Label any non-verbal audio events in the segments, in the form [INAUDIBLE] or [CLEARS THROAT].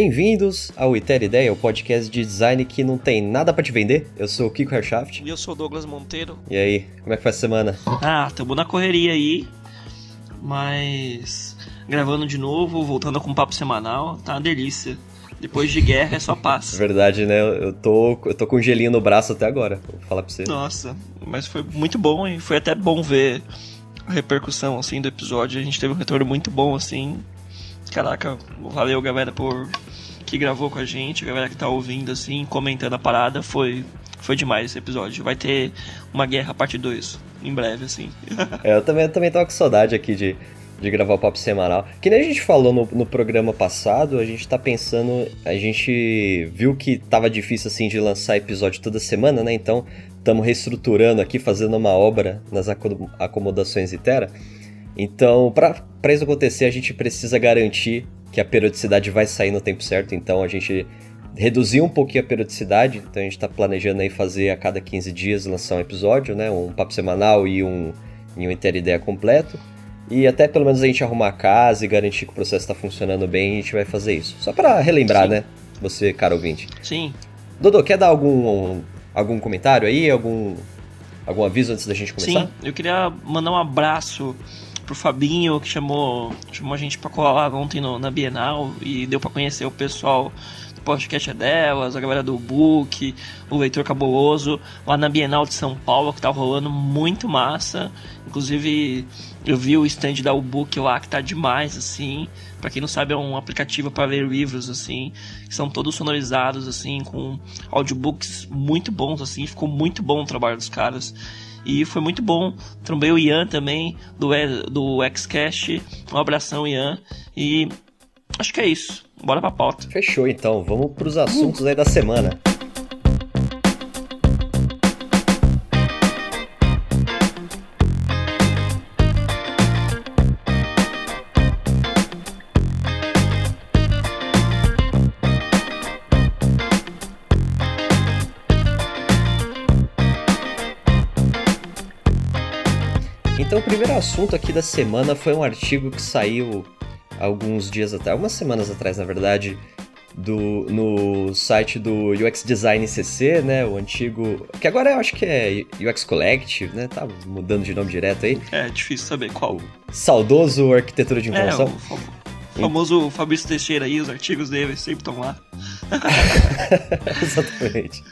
Bem-vindos ao Iter Ideia, o podcast de design que não tem nada para te vender. Eu sou o Kiko Hershaft. E eu sou o Douglas Monteiro. E aí, como é que foi a semana? Ah, tamo na correria aí, mas gravando de novo, voltando com um papo semanal, tá uma delícia. Depois de guerra é só paz. Verdade, né? Eu tô, eu tô com um gelinho no braço até agora, vou falar pra você. Nossa, mas foi muito bom e foi até bom ver a repercussão assim do episódio. A gente teve um retorno muito bom assim. Caraca, valeu galera por que gravou com a gente, a galera que tá ouvindo assim, comentando a parada, foi foi demais esse episódio. Vai ter uma guerra parte 2 em breve assim. [LAUGHS] é, eu também eu também tava com saudade aqui de de gravar o papo semanal. Que nem a gente falou no, no programa passado, a gente tá pensando. A gente viu que tava difícil assim de lançar episódio toda semana, né? Então estamos reestruturando aqui, fazendo uma obra nas acomodações Itera. Então, para isso acontecer, a gente precisa garantir que a periodicidade vai sair no tempo certo. Então, a gente reduziu um pouquinho a periodicidade. Então, a gente está planejando aí fazer a cada 15 dias lançar um episódio, né? Um papo semanal e um, e um Inter Ideia completo. E até pelo menos a gente arrumar a casa e garantir que o processo está funcionando bem, a gente vai fazer isso. Só para relembrar, Sim. né? Você, caro ouvinte. Sim. Dodô, quer dar algum, algum comentário aí? Algum, algum aviso antes da gente começar? Sim, eu queria mandar um abraço pro Fabinho, que chamou, chamou a gente para colar ontem no, na Bienal e deu para conhecer o pessoal podcast é delas, a galera do Book, o Leitor Cabuloso, lá na Bienal de São Paulo, que tá rolando muito massa. Inclusive, eu vi o stand da Book lá, que tá demais, assim. Pra quem não sabe, é um aplicativo para ler livros, assim, que são todos sonorizados, assim, com audiobooks muito bons, assim. Ficou muito bom o trabalho dos caras. E foi muito bom. Trombei o Ian também, do, do Xcast. Um abração, Ian. E acho que é isso. Bora pra pauta. Fechou então, vamos pros assuntos aí da semana. O primeiro assunto aqui da semana foi um artigo que saiu alguns dias atrás, algumas semanas atrás, na verdade, do, no site do UX Design CC, né? O antigo. Que agora eu acho que é UX Collective, né? Tá mudando de nome direto aí. É, difícil saber qual. O saudoso Arquitetura de Informação. É, o famoso Fabrício Teixeira aí, os artigos dele sempre estão lá. [LAUGHS] Exatamente.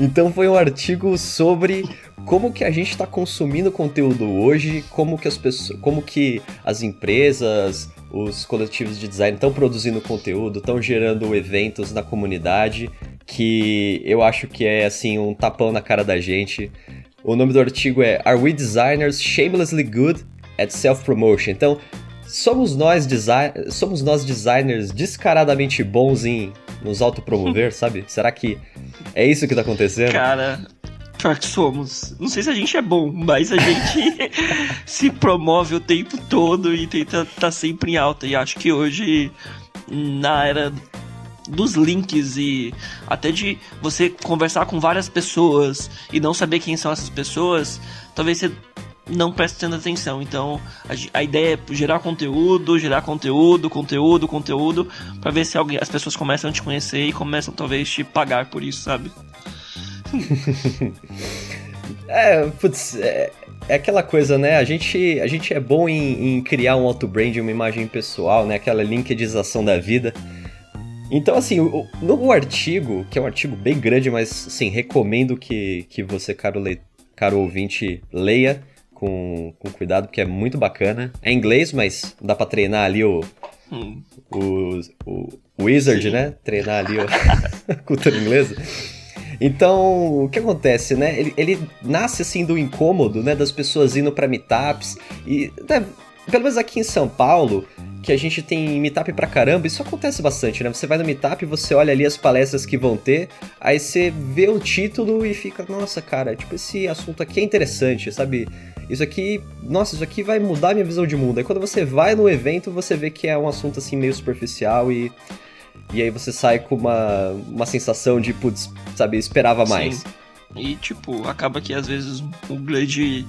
Então foi um artigo sobre como que a gente está consumindo conteúdo hoje, como que as pessoas, como que as empresas, os coletivos de design estão produzindo conteúdo, estão gerando eventos na comunidade, que eu acho que é assim um tapão na cara da gente. O nome do artigo é Are We Designers Shamelessly Good at Self-Promotion? Então, somos nós, design somos nós designers descaradamente bons em nos autopromover, [LAUGHS] sabe? Será que é isso que tá acontecendo? Cara, Que somos. Não sei se a gente é bom, mas a gente [LAUGHS] se promove o tempo todo e tenta estar tá sempre em alta. E acho que hoje, na era dos links e até de você conversar com várias pessoas e não saber quem são essas pessoas, talvez você não preste tanta atenção. Então, a, a, ideia é gerar conteúdo, gerar conteúdo, conteúdo, conteúdo, para ver se alguém, as pessoas começam a te conhecer e começam talvez te pagar por isso, sabe? [LAUGHS] é, putz, é, é, aquela coisa, né? A gente, a gente é bom em, em criar um auto-brand, uma imagem pessoal, né? Aquela linkedização da vida. Então, assim, o, no artigo, que é um artigo bem grande, mas, sim, recomendo que, que você, caro, le, caro ouvinte, leia com, com cuidado, porque é muito bacana. É em inglês, mas dá pra treinar ali o, hum. o, o, o Wizard, sim. né? Treinar ali a [LAUGHS] cultura inglesa. Então, o que acontece, né? Ele, ele nasce assim do incômodo, né? Das pessoas indo para meetups e né, pelo menos aqui em São Paulo, que a gente tem meetup pra caramba, isso acontece bastante, né? Você vai no meetup, você olha ali as palestras que vão ter, aí você vê o título e fica, nossa, cara, tipo, esse assunto aqui é interessante, sabe? Isso aqui, nossa, isso aqui vai mudar minha visão de mundo. Aí quando você vai no evento, você vê que é um assunto assim meio superficial e e aí você sai com uma, uma sensação de, putz, sabe, esperava mais. Sim. E, tipo, acaba que às vezes o grande,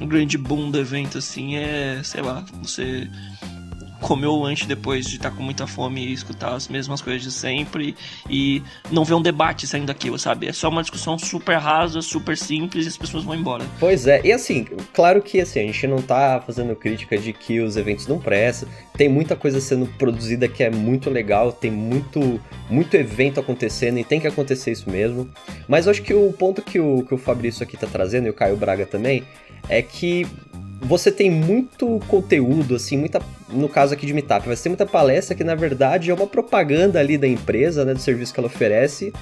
o grande boom do evento, assim, é, sei lá, você comer o lanche depois de estar tá com muita fome e escutar as mesmas coisas de sempre e não ver um debate saindo daquilo, sabe? É só uma discussão super rasa, super simples e as pessoas vão embora. Pois é, e assim, claro que assim, a gente não tá fazendo crítica de que os eventos não prestam, tem muita coisa sendo produzida que é muito legal, tem muito, muito evento acontecendo e tem que acontecer isso mesmo. Mas eu acho que o ponto que o, que o Fabrício aqui tá trazendo e o Caio Braga também é que você tem muito conteúdo, assim, muita. No caso aqui de Meetup, vai ter muita palestra que na verdade é uma propaganda ali da empresa, né? Do serviço que ela oferece,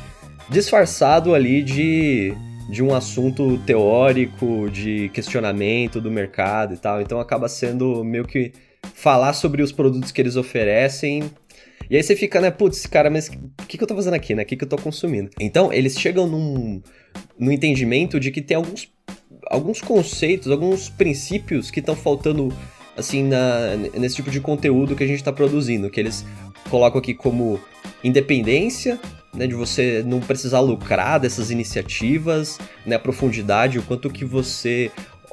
disfarçado ali de, de um assunto teórico, de questionamento do mercado e tal. Então acaba sendo meio que falar sobre os produtos que eles oferecem. E aí você fica, né, putz, cara, mas o que, que eu tô fazendo aqui, né? O que, que eu tô consumindo? Então, eles chegam num, num entendimento de que tem alguns alguns conceitos, alguns princípios que estão faltando assim na, nesse tipo de conteúdo que a gente está produzindo, que eles colocam aqui como independência, né, de você não precisar lucrar dessas iniciativas, né, a profundidade, o quanto que você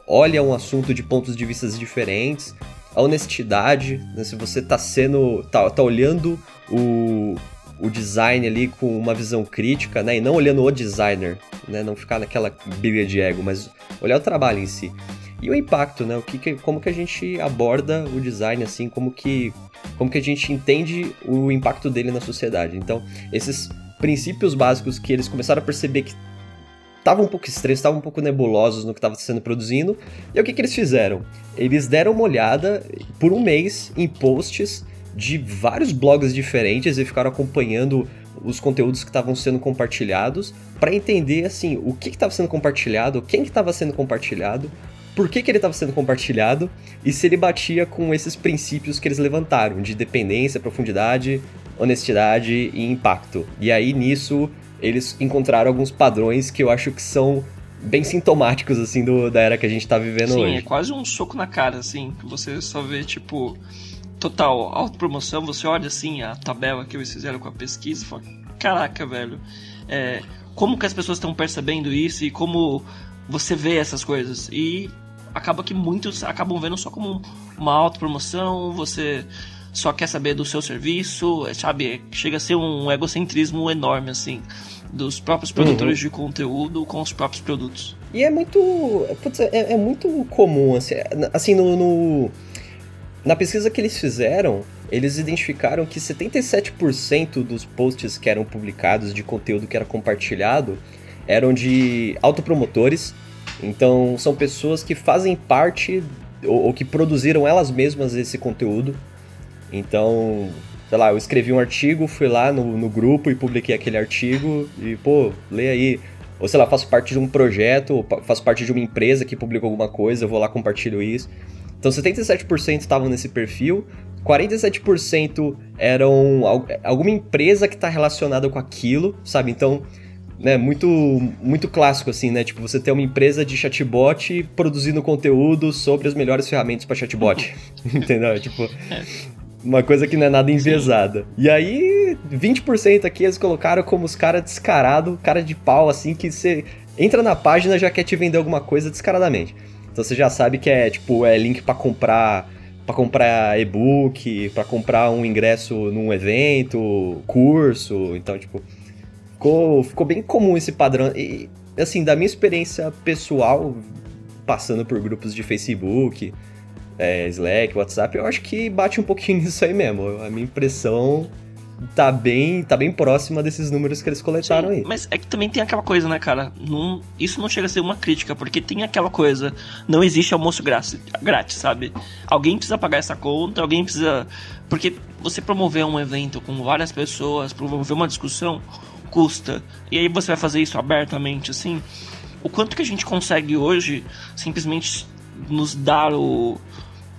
olha um assunto de pontos de vista diferentes, a honestidade, né, se você está sendo, tá, tá olhando o, o design ali com uma visão crítica, né? E não olhando o designer, né? Não ficar naquela briga de ego, mas olhar o trabalho em si. E o impacto, né? O que, como que a gente aborda o design assim, como que como que a gente entende o impacto dele na sociedade. Então, esses princípios básicos que eles começaram a perceber que estavam um pouco estranhos, estavam um pouco nebulosos no que estava sendo produzindo. E o que, que eles fizeram? Eles deram uma olhada por um mês em posts de vários blogs diferentes e ficaram acompanhando os conteúdos que estavam sendo compartilhados para entender assim o que estava sendo compartilhado, quem que estava sendo compartilhado, por que, que ele estava sendo compartilhado e se ele batia com esses princípios que eles levantaram de dependência, profundidade, honestidade e impacto. E aí nisso eles encontraram alguns padrões que eu acho que são bem sintomáticos assim do, da era que a gente está vivendo Sim, hoje. Sim, é quase um soco na cara assim, que você só vê tipo total autopromoção, você olha assim a tabela que eles fizeram com a pesquisa e fala, caraca, velho, é, como que as pessoas estão percebendo isso e como você vê essas coisas. E acaba que muitos acabam vendo só como uma autopromoção, você só quer saber do seu serviço, sabe? Chega a ser um egocentrismo enorme, assim, dos próprios produtores uhum. de conteúdo com os próprios produtos. E é muito. Putz, é, é, muito comum, assim, assim no, no na pesquisa que eles fizeram, eles identificaram que 77% dos posts que eram publicados, de conteúdo que era compartilhado, eram de autopromotores. Então, são pessoas que fazem parte ou, ou que produziram elas mesmas esse conteúdo. Então, sei lá, eu escrevi um artigo, fui lá no, no grupo e publiquei aquele artigo e, pô, lê aí. Ou sei lá, faço parte de um projeto, faço parte de uma empresa que publicou alguma coisa, eu vou lá compartilho isso. Então 77% estavam nesse perfil, 47% eram alguma empresa que está relacionada com aquilo, sabe? Então, né, muito muito clássico assim, né? Tipo, você tem uma empresa de chatbot produzindo conteúdo sobre as melhores ferramentas para chatbot. [LAUGHS] Entendeu? Tipo, é. Uma coisa que não é nada enviesada. E aí, 20% aqui eles colocaram como os caras descarado, cara de pau assim que você entra na página já quer te vender alguma coisa descaradamente. Então você já sabe que é tipo é link para comprar para comprar e-book, para comprar um ingresso num evento, curso, então tipo ficou, ficou bem comum esse padrão e assim, da minha experiência pessoal passando por grupos de Facebook, é, Slack, WhatsApp, eu acho que bate um pouquinho [LAUGHS] nisso aí mesmo. A minha impressão tá bem, tá bem próxima desses números que eles coletaram Sim, aí. Mas é que também tem aquela coisa, né, cara? Não, isso não chega a ser uma crítica, porque tem aquela coisa, não existe almoço grátis, grátis, sabe? Alguém precisa pagar essa conta, alguém precisa. Porque você promover um evento com várias pessoas, promover uma discussão, custa. E aí você vai fazer isso abertamente, assim. O quanto que a gente consegue hoje simplesmente nos dar o.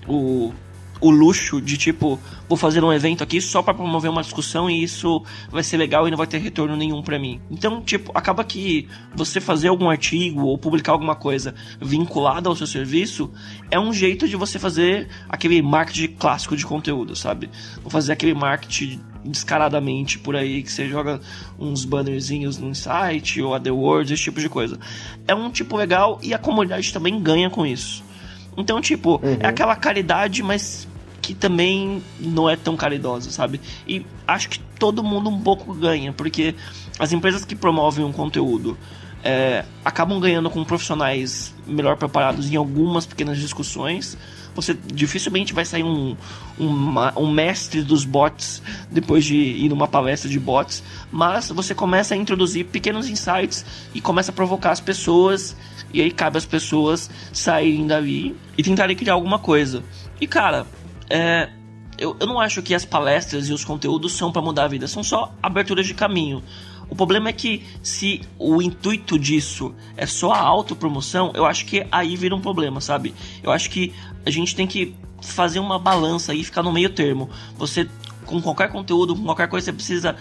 o o luxo de tipo, vou fazer um evento aqui só para promover uma discussão e isso vai ser legal e não vai ter retorno nenhum para mim. Então, tipo, acaba que você fazer algum artigo ou publicar alguma coisa vinculada ao seu serviço é um jeito de você fazer aquele marketing clássico de conteúdo, sabe? Vou fazer aquele marketing descaradamente por aí, que você joga uns bannerzinhos no site ou a The esse tipo de coisa. É um tipo legal e a comunidade também ganha com isso. Então, tipo, é uhum. é aquela caridade, mas que também não é tão caridosa, sabe? E acho que todo mundo um pouco ganha, porque as empresas que promovem um conteúdo é, acabam ganhando com profissionais melhor preparados em algumas pequenas discussões. Você dificilmente vai sair um, um, um mestre dos bots depois de ir numa palestra de bots, mas você começa a introduzir pequenos insights e começa a provocar as pessoas, e aí cabe às pessoas saírem dali e tentarem criar alguma coisa. E cara, é, eu, eu não acho que as palestras e os conteúdos são para mudar a vida, são só aberturas de caminho. O problema é que se o intuito disso é só a autopromoção, eu acho que aí vira um problema, sabe? Eu acho que a gente tem que fazer uma balança e ficar no meio termo. Você com qualquer conteúdo, com qualquer coisa, você precisa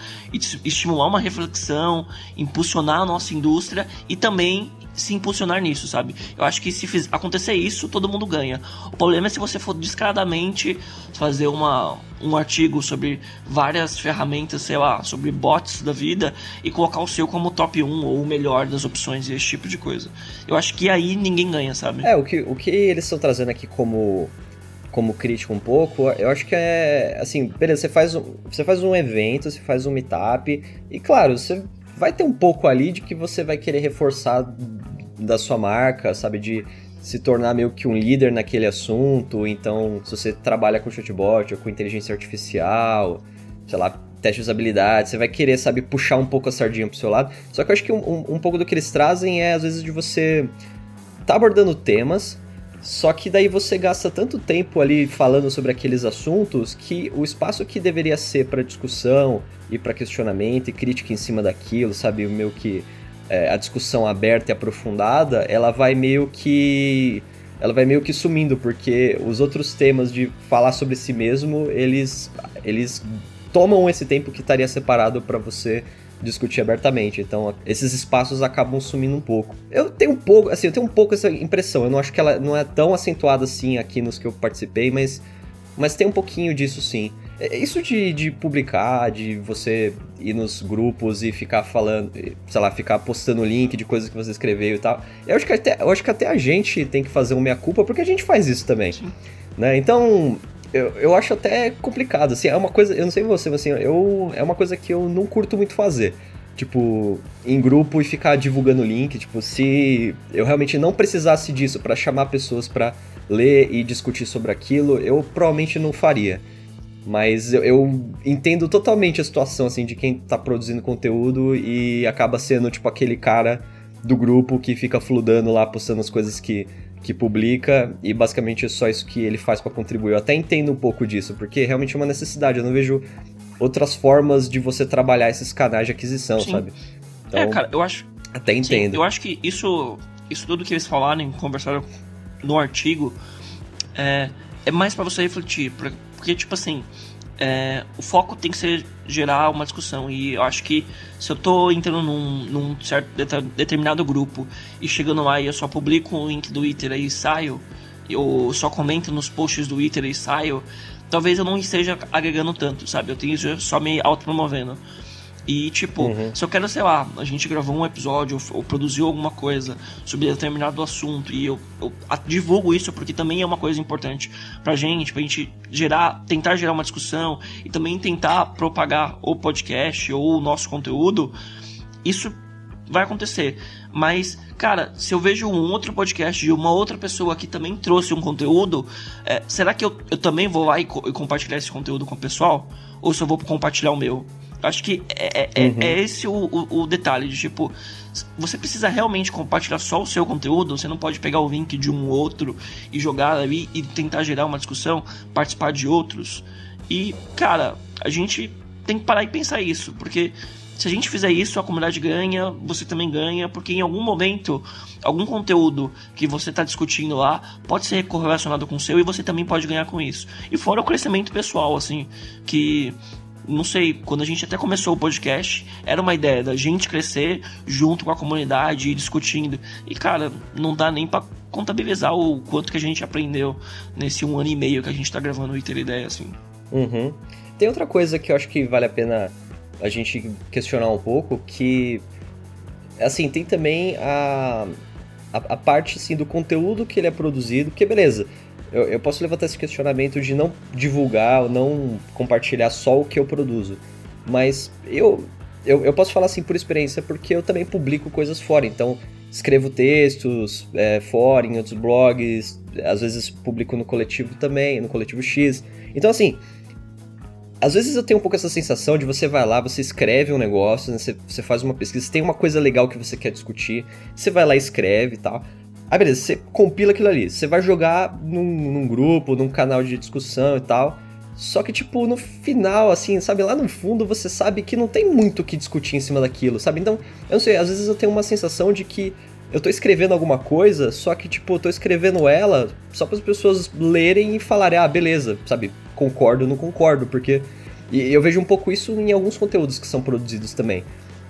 estimular uma reflexão, impulsionar a nossa indústria e também se impulsionar nisso, sabe? Eu acho que se acontecer isso, todo mundo ganha. O problema é se você for descaradamente fazer uma, um artigo sobre várias ferramentas, sei lá, sobre bots da vida e colocar o seu como top 1 ou o melhor das opções e esse tipo de coisa. Eu acho que aí ninguém ganha, sabe? É, o que, o que eles estão trazendo aqui como como crítico um pouco, eu acho que é assim, beleza, você faz um, você faz um evento, você faz um meetup e claro, você vai ter um pouco ali de que você vai querer reforçar da sua marca, sabe? De se tornar meio que um líder naquele assunto. Então, se você trabalha com chatbot ou com inteligência artificial, sei lá, teste de usabilidade, você vai querer, sabe, puxar um pouco a sardinha pro seu lado. Só que eu acho que um, um, pouco do que eles trazem é, às vezes, de você tá abordando temas, só que daí você gasta tanto tempo ali falando sobre aqueles assuntos que o espaço que deveria ser para discussão e para questionamento e crítica em cima daquilo, sabe, meio que é, a discussão aberta e aprofundada, ela vai meio que ela vai meio que sumindo porque os outros temas de falar sobre si mesmo, eles eles tomam esse tempo que estaria separado para você discutir abertamente. Então, esses espaços acabam sumindo um pouco. Eu tenho um pouco, assim, eu tenho um pouco essa impressão. Eu não acho que ela não é tão acentuada assim aqui nos que eu participei, mas mas tem um pouquinho disso sim. É, isso de, de publicar, de você ir nos grupos e ficar falando, sei lá, ficar postando link de coisas que você escreveu e tal. Eu acho que até, eu acho que até a gente tem que fazer uma meia-culpa, porque a gente faz isso também. Né? Então, eu, eu acho até complicado, assim, é uma coisa, eu não sei você, mas assim, eu, é uma coisa que eu não curto muito fazer. Tipo, em grupo e ficar divulgando link, tipo, se eu realmente não precisasse disso para chamar pessoas para ler e discutir sobre aquilo, eu provavelmente não faria. Mas eu, eu, entendo totalmente a situação, assim, de quem tá produzindo conteúdo e acaba sendo, tipo, aquele cara do grupo que fica fludando lá, postando as coisas que, que publica e basicamente é só isso que ele faz para contribuir. Eu até entendo um pouco disso, porque é realmente uma necessidade. Eu não vejo outras formas de você trabalhar esses canais de aquisição, Sim. sabe? Então, é, cara, eu acho. Até entendo. Sim, eu acho que isso, isso tudo que eles falaram, conversaram no artigo, é, é mais para você refletir. Porque, tipo assim, é, o foco tem que ser gerar uma discussão. E eu acho que se eu tô entrando num, num certo determinado grupo e chegando lá e eu só publico o link do Twitter e saio, eu só comento nos posts do Twitter e saio, talvez eu não esteja agregando tanto, sabe? Eu tenho só me autopromovendo. E, tipo, uhum. se eu quero, sei lá, a gente gravou um episódio ou, ou produziu alguma coisa sobre determinado assunto e eu, eu a, divulgo isso porque também é uma coisa importante pra gente, pra gente gerar, tentar gerar uma discussão e também tentar propagar o podcast ou o nosso conteúdo, isso vai acontecer. Mas, cara, se eu vejo um outro podcast de uma outra pessoa que também trouxe um conteúdo, é, será que eu, eu também vou lá e, co e compartilhar esse conteúdo com o pessoal? Ou se eu vou compartilhar o meu? Acho que é, é, é, uhum. é esse o, o, o, detalhe de tipo, você precisa realmente compartilhar só o seu conteúdo, você não pode pegar o link de um outro e jogar ali e tentar gerar uma discussão, participar de outros. E, cara, a gente tem que parar e pensar isso, porque se a gente fizer isso, a comunidade ganha, você também ganha, porque em algum momento, algum conteúdo que você está discutindo lá pode ser correlacionado com o seu e você também pode ganhar com isso. E fora o crescimento pessoal, assim, que não sei, quando a gente até começou o podcast, era uma ideia da gente crescer junto com a comunidade e discutindo. E cara, não dá nem para contabilizar o quanto que a gente aprendeu nesse um ano e meio que a gente tá gravando o Iter Ideia, assim. Uhum. Tem outra coisa que eu acho que vale a pena a gente questionar um pouco, que assim, tem também a, a, a parte assim, do conteúdo que ele é produzido, que beleza, eu, eu posso levantar esse questionamento de não divulgar ou não compartilhar só o que eu produzo. Mas eu, eu, eu posso falar assim por experiência, porque eu também publico coisas fora. Então, escrevo textos é, fora, em outros blogs, às vezes publico no coletivo também, no coletivo X. Então, assim, às vezes eu tenho um pouco essa sensação de você vai lá, você escreve um negócio, né, você, você faz uma pesquisa, tem uma coisa legal que você quer discutir, você vai lá e escreve e tal. Aí beleza, você compila aquilo ali, você vai jogar num, num grupo, num canal de discussão e tal. Só que, tipo, no final, assim, sabe, lá no fundo você sabe que não tem muito o que discutir em cima daquilo, sabe? Então, eu não sei, às vezes eu tenho uma sensação de que eu tô escrevendo alguma coisa, só que, tipo, eu tô escrevendo ela só para as pessoas lerem e falarem, ah, beleza, sabe, concordo ou não concordo, porque. E eu vejo um pouco isso em alguns conteúdos que são produzidos também.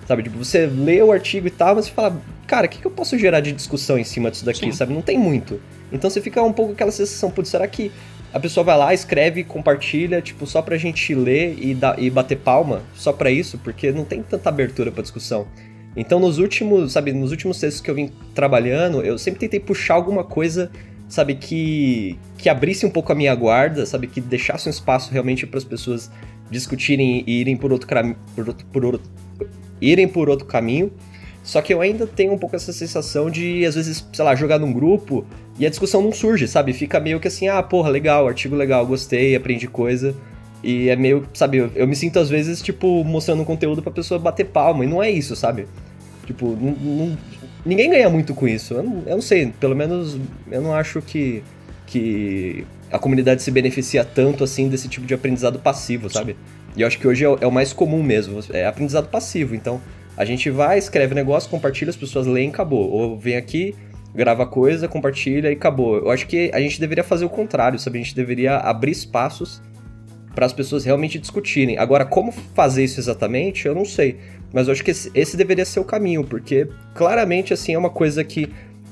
Sabe, tipo, você lê o artigo e tal, mas você fala, cara, o que, que eu posso gerar de discussão em cima disso daqui, Sim. sabe? Não tem muito. Então você fica um pouco aquela sensação, putz, será que a pessoa vai lá, escreve, compartilha, tipo, só pra gente ler e, dar, e bater palma, só pra isso, porque não tem tanta abertura pra discussão. Então, nos últimos, sabe, nos últimos textos que eu vim trabalhando, eu sempre tentei puxar alguma coisa, sabe, que que abrisse um pouco a minha guarda, sabe, que deixasse um espaço realmente para as pessoas discutirem e irem por outro, por outro, por outro irem por outro caminho. Só que eu ainda tenho um pouco essa sensação de, às vezes, sei lá, jogar num grupo e a discussão não surge, sabe? Fica meio que assim, ah, porra, legal, artigo legal, gostei, aprendi coisa. E é meio, sabe, eu, me sinto às vezes, tipo, mostrando um conteúdo pra pessoa bater palma, e não é isso, sabe? Tipo, não, não, ninguém ganha muito com isso. Eu não, eu não, sei, pelo menos eu não acho que, que a comunidade se beneficia tanto assim desse tipo de aprendizado passivo, sabe? E eu acho que hoje é o, é o mais comum mesmo, é aprendizado passivo. Então, a gente vai, escreve negócio, compartilha, as pessoas leem e acabou. Ou vem aqui, grava coisa, compartilha e acabou. Eu acho que a gente deveria fazer o contrário, sabe? A gente deveria abrir espaços para as pessoas realmente discutirem. Agora, como fazer isso exatamente, eu não sei. Mas eu acho que esse, esse deveria ser o caminho, porque claramente, assim, é uma coisa que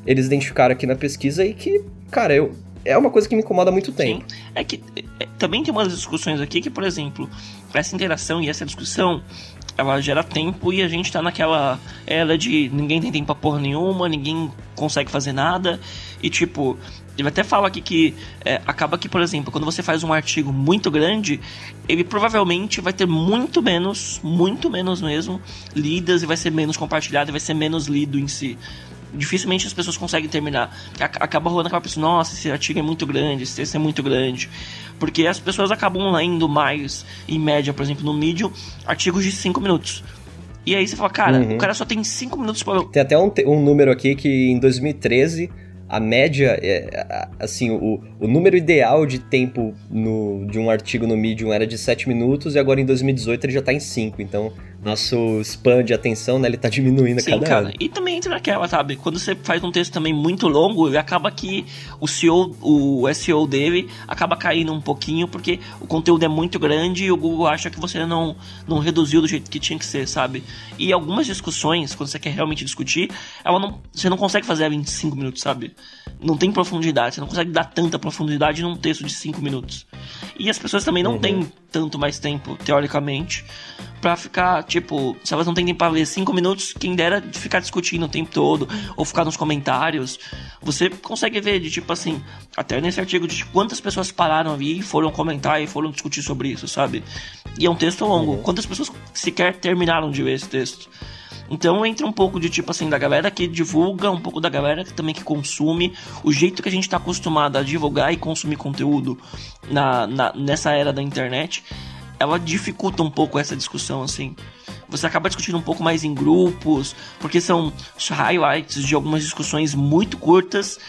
eles identificaram aqui na pesquisa e que, cara, eu, é uma coisa que me incomoda há muito tempo. Sim. É que é, também tem umas discussões aqui que, por exemplo, essa interação e essa discussão ela gera tempo e a gente tá naquela era de ninguém tem tempo pra porra nenhuma, ninguém consegue fazer nada. E tipo, ele até fala aqui que é, acaba que, por exemplo, quando você faz um artigo muito grande, ele provavelmente vai ter muito menos, muito menos mesmo, lidas e vai ser menos compartilhado e vai ser menos lido em si dificilmente as pessoas conseguem terminar. Acaba rolando aquela pessoa, nossa, esse artigo é muito grande, esse texto é muito grande. Porque as pessoas acabam lendo mais, em média, por exemplo, no Medium, artigos de 5 minutos. E aí você fala, cara, uhum. o cara só tem 5 minutos para. Tem até um, um número aqui que em 2013 a média, é, assim, o, o número ideal de tempo no, de um artigo no Medium era de 7 minutos e agora em 2018 ele já tá em 5. Então nosso span de atenção, né, ele tá diminuindo Sim, cada cara. ano. E também entra naquela, sabe? Quando você faz um texto também muito longo, ele acaba que o SEO, o SEO dele acaba caindo um pouquinho porque o conteúdo é muito grande e o Google acha que você não, não reduziu do jeito que tinha que ser, sabe? E algumas discussões, quando você quer realmente discutir, ela não, você não consegue fazer em 5 minutos, sabe? Não tem profundidade, você não consegue dar tanta profundidade num texto de 5 minutos. E as pessoas também não uhum. têm tanto mais tempo, teoricamente, para ficar, tipo, se elas não têm tempo pra ler 5 minutos, quem dera de ficar discutindo o tempo todo, ou ficar nos comentários. Você consegue ver de tipo assim, até nesse artigo de quantas pessoas pararam ali e foram comentar e foram discutir sobre isso, sabe? E é um texto longo. Uhum. Quantas pessoas sequer terminaram de ver esse texto? Então entra um pouco de tipo assim, da galera que divulga, um pouco da galera que também que consome, o jeito que a gente está acostumado a divulgar e consumir conteúdo na, na, nessa era da internet, ela dificulta um pouco essa discussão, assim. Você acaba discutindo um pouco mais em grupos, porque são highlights de algumas discussões muito curtas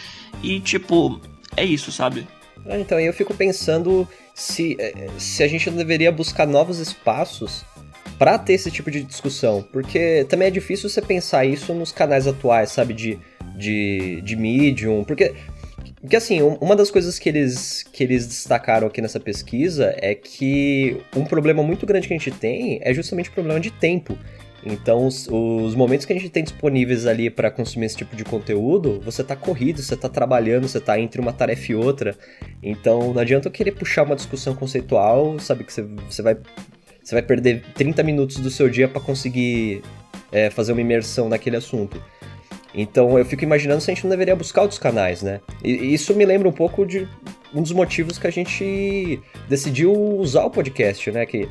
e tipo, é isso, sabe? É, então, eu fico pensando se, eh, se a gente não deveria buscar novos espaços para ter esse tipo de discussão, porque também é difícil você pensar isso nos canais atuais, sabe, de, de, de Medium, porque porque assim, uma das coisas que eles, que eles destacaram aqui nessa pesquisa é que um problema muito grande que a gente tem é justamente o problema de tempo. Então, os, os momentos que a gente tem disponíveis ali para consumir esse tipo de conteúdo, você tá corrido, você tá trabalhando, você tá entre uma tarefa e outra. Então, não adianta eu querer puxar uma discussão conceitual, sabe, que você, você vai você vai perder 30 minutos do seu dia para conseguir é, fazer uma imersão naquele assunto. Então eu fico imaginando se a gente não deveria buscar outros canais, né? E, isso me lembra um pouco de um dos motivos que a gente decidiu usar o podcast, né? Que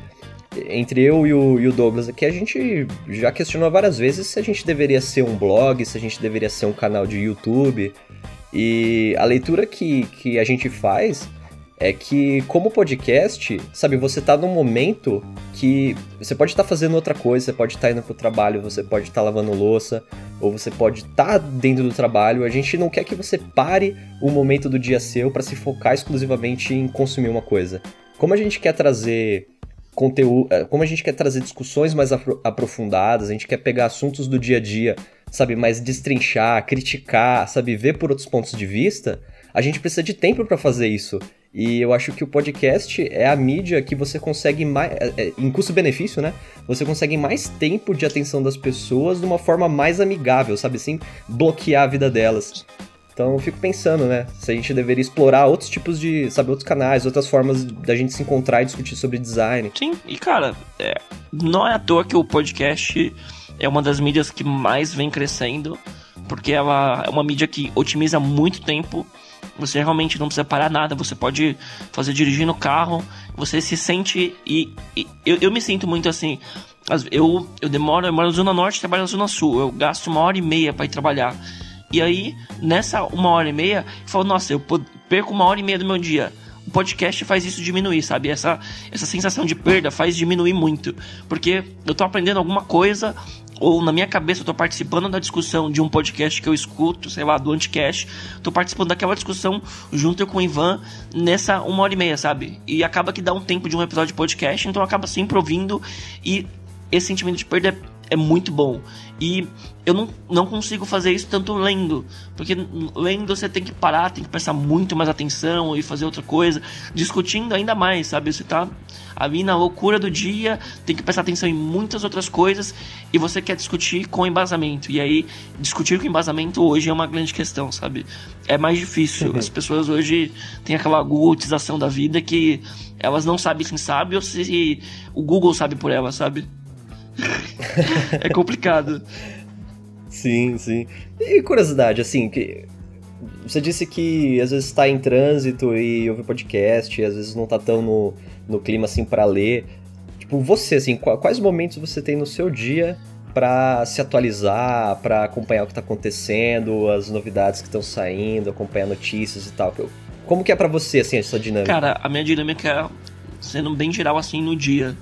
entre eu e o, e o, Douglas aqui, a gente já questionou várias vezes se a gente deveria ser um blog, se a gente deveria ser um canal de YouTube. E a leitura que, que a gente faz é que, como podcast, sabe, você tá num momento que você pode estar tá fazendo outra coisa, você pode estar tá indo pro trabalho, você pode estar tá lavando louça, ou você pode estar tá dentro do trabalho. A gente não quer que você pare o momento do dia seu para se focar exclusivamente em consumir uma coisa. Como a gente quer trazer conteúdo, é, como a gente quer trazer discussões mais aprofundadas, a gente quer pegar assuntos do dia a dia, sabe, mais destrinchar, criticar, sabe, ver por outros pontos de vista, a gente precisa de tempo para fazer isso. E eu acho que o podcast é a mídia que você consegue mais. É, é, em custo-benefício, né? Você consegue mais tempo de atenção das pessoas de uma forma mais amigável, sabe assim? Bloquear a vida delas. Então eu fico pensando, né? Se a gente deveria explorar outros tipos de, sabe, outros canais, outras formas da gente se encontrar e discutir sobre design. Sim, e cara, é, não é à toa que o podcast é uma das mídias que mais vem crescendo, porque ela é uma mídia que otimiza muito tempo. Você realmente não precisa parar nada, você pode fazer dirigir no carro, você se sente e, e eu, eu me sinto muito assim. Eu, eu demoro, eu moro na Zona Norte trabalho na Zona Sul. Eu gasto uma hora e meia para ir trabalhar. E aí, nessa uma hora e meia, eu falo, nossa, eu perco uma hora e meia do meu dia. O podcast faz isso diminuir, sabe? Essa, essa sensação de perda faz diminuir muito. Porque eu tô aprendendo alguma coisa, ou na minha cabeça eu tô participando da discussão de um podcast que eu escuto, sei lá, do Anticast, tô participando daquela discussão junto com o Ivan nessa uma hora e meia, sabe? E acaba que dá um tempo de um episódio de podcast, então acaba sempre ouvindo e esse sentimento de perda é é muito bom. E eu não, não consigo fazer isso tanto lendo, porque lendo você tem que parar, tem que prestar muito mais atenção e fazer outra coisa, discutindo ainda mais, sabe? Você tá ali na loucura do dia, tem que prestar atenção em muitas outras coisas e você quer discutir com embasamento. E aí, discutir com embasamento hoje é uma grande questão, sabe? É mais difícil. As pessoas hoje têm aquela googlização da vida que elas não sabem se sabe ou se o Google sabe por elas, sabe? É complicado. Sim, sim. E curiosidade, assim, que você disse que às vezes está em trânsito e ouve podcast, e às vezes não tá tão no, no clima assim para ler. Tipo, você, assim, quais momentos você tem no seu dia para se atualizar, para acompanhar o que tá acontecendo, as novidades que estão saindo, acompanhar notícias e tal? Como que é para você, assim, essa dinâmica? Cara, a minha dinâmica é sendo bem geral, assim, no dia.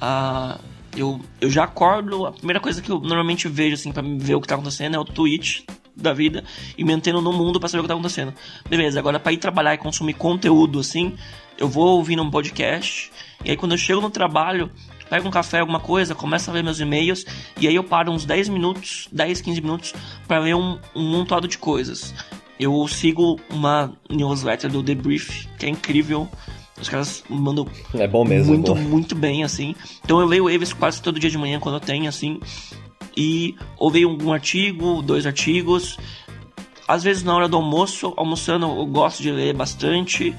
Uh, eu, eu já acordo, a primeira coisa que eu normalmente vejo, assim, pra ver o que tá acontecendo é o tweet da vida e me anteno no mundo para saber o que tá acontecendo. Beleza, agora para ir trabalhar e consumir conteúdo, assim, eu vou ouvindo um podcast, e aí quando eu chego no trabalho, pego um café, alguma coisa, começo a ver meus e-mails, e aí eu paro uns 10 minutos, 10, 15 minutos, para ler um, um montado de coisas. Eu sigo uma newsletter do The Brief, que é incrível, os caras mandam é bom mesmo, muito, é bom. muito bem, assim. Então eu leio eles quase todo dia de manhã quando eu tenho, assim. E ou leio um artigo, dois artigos. Às vezes na hora do almoço, almoçando, eu gosto de ler bastante.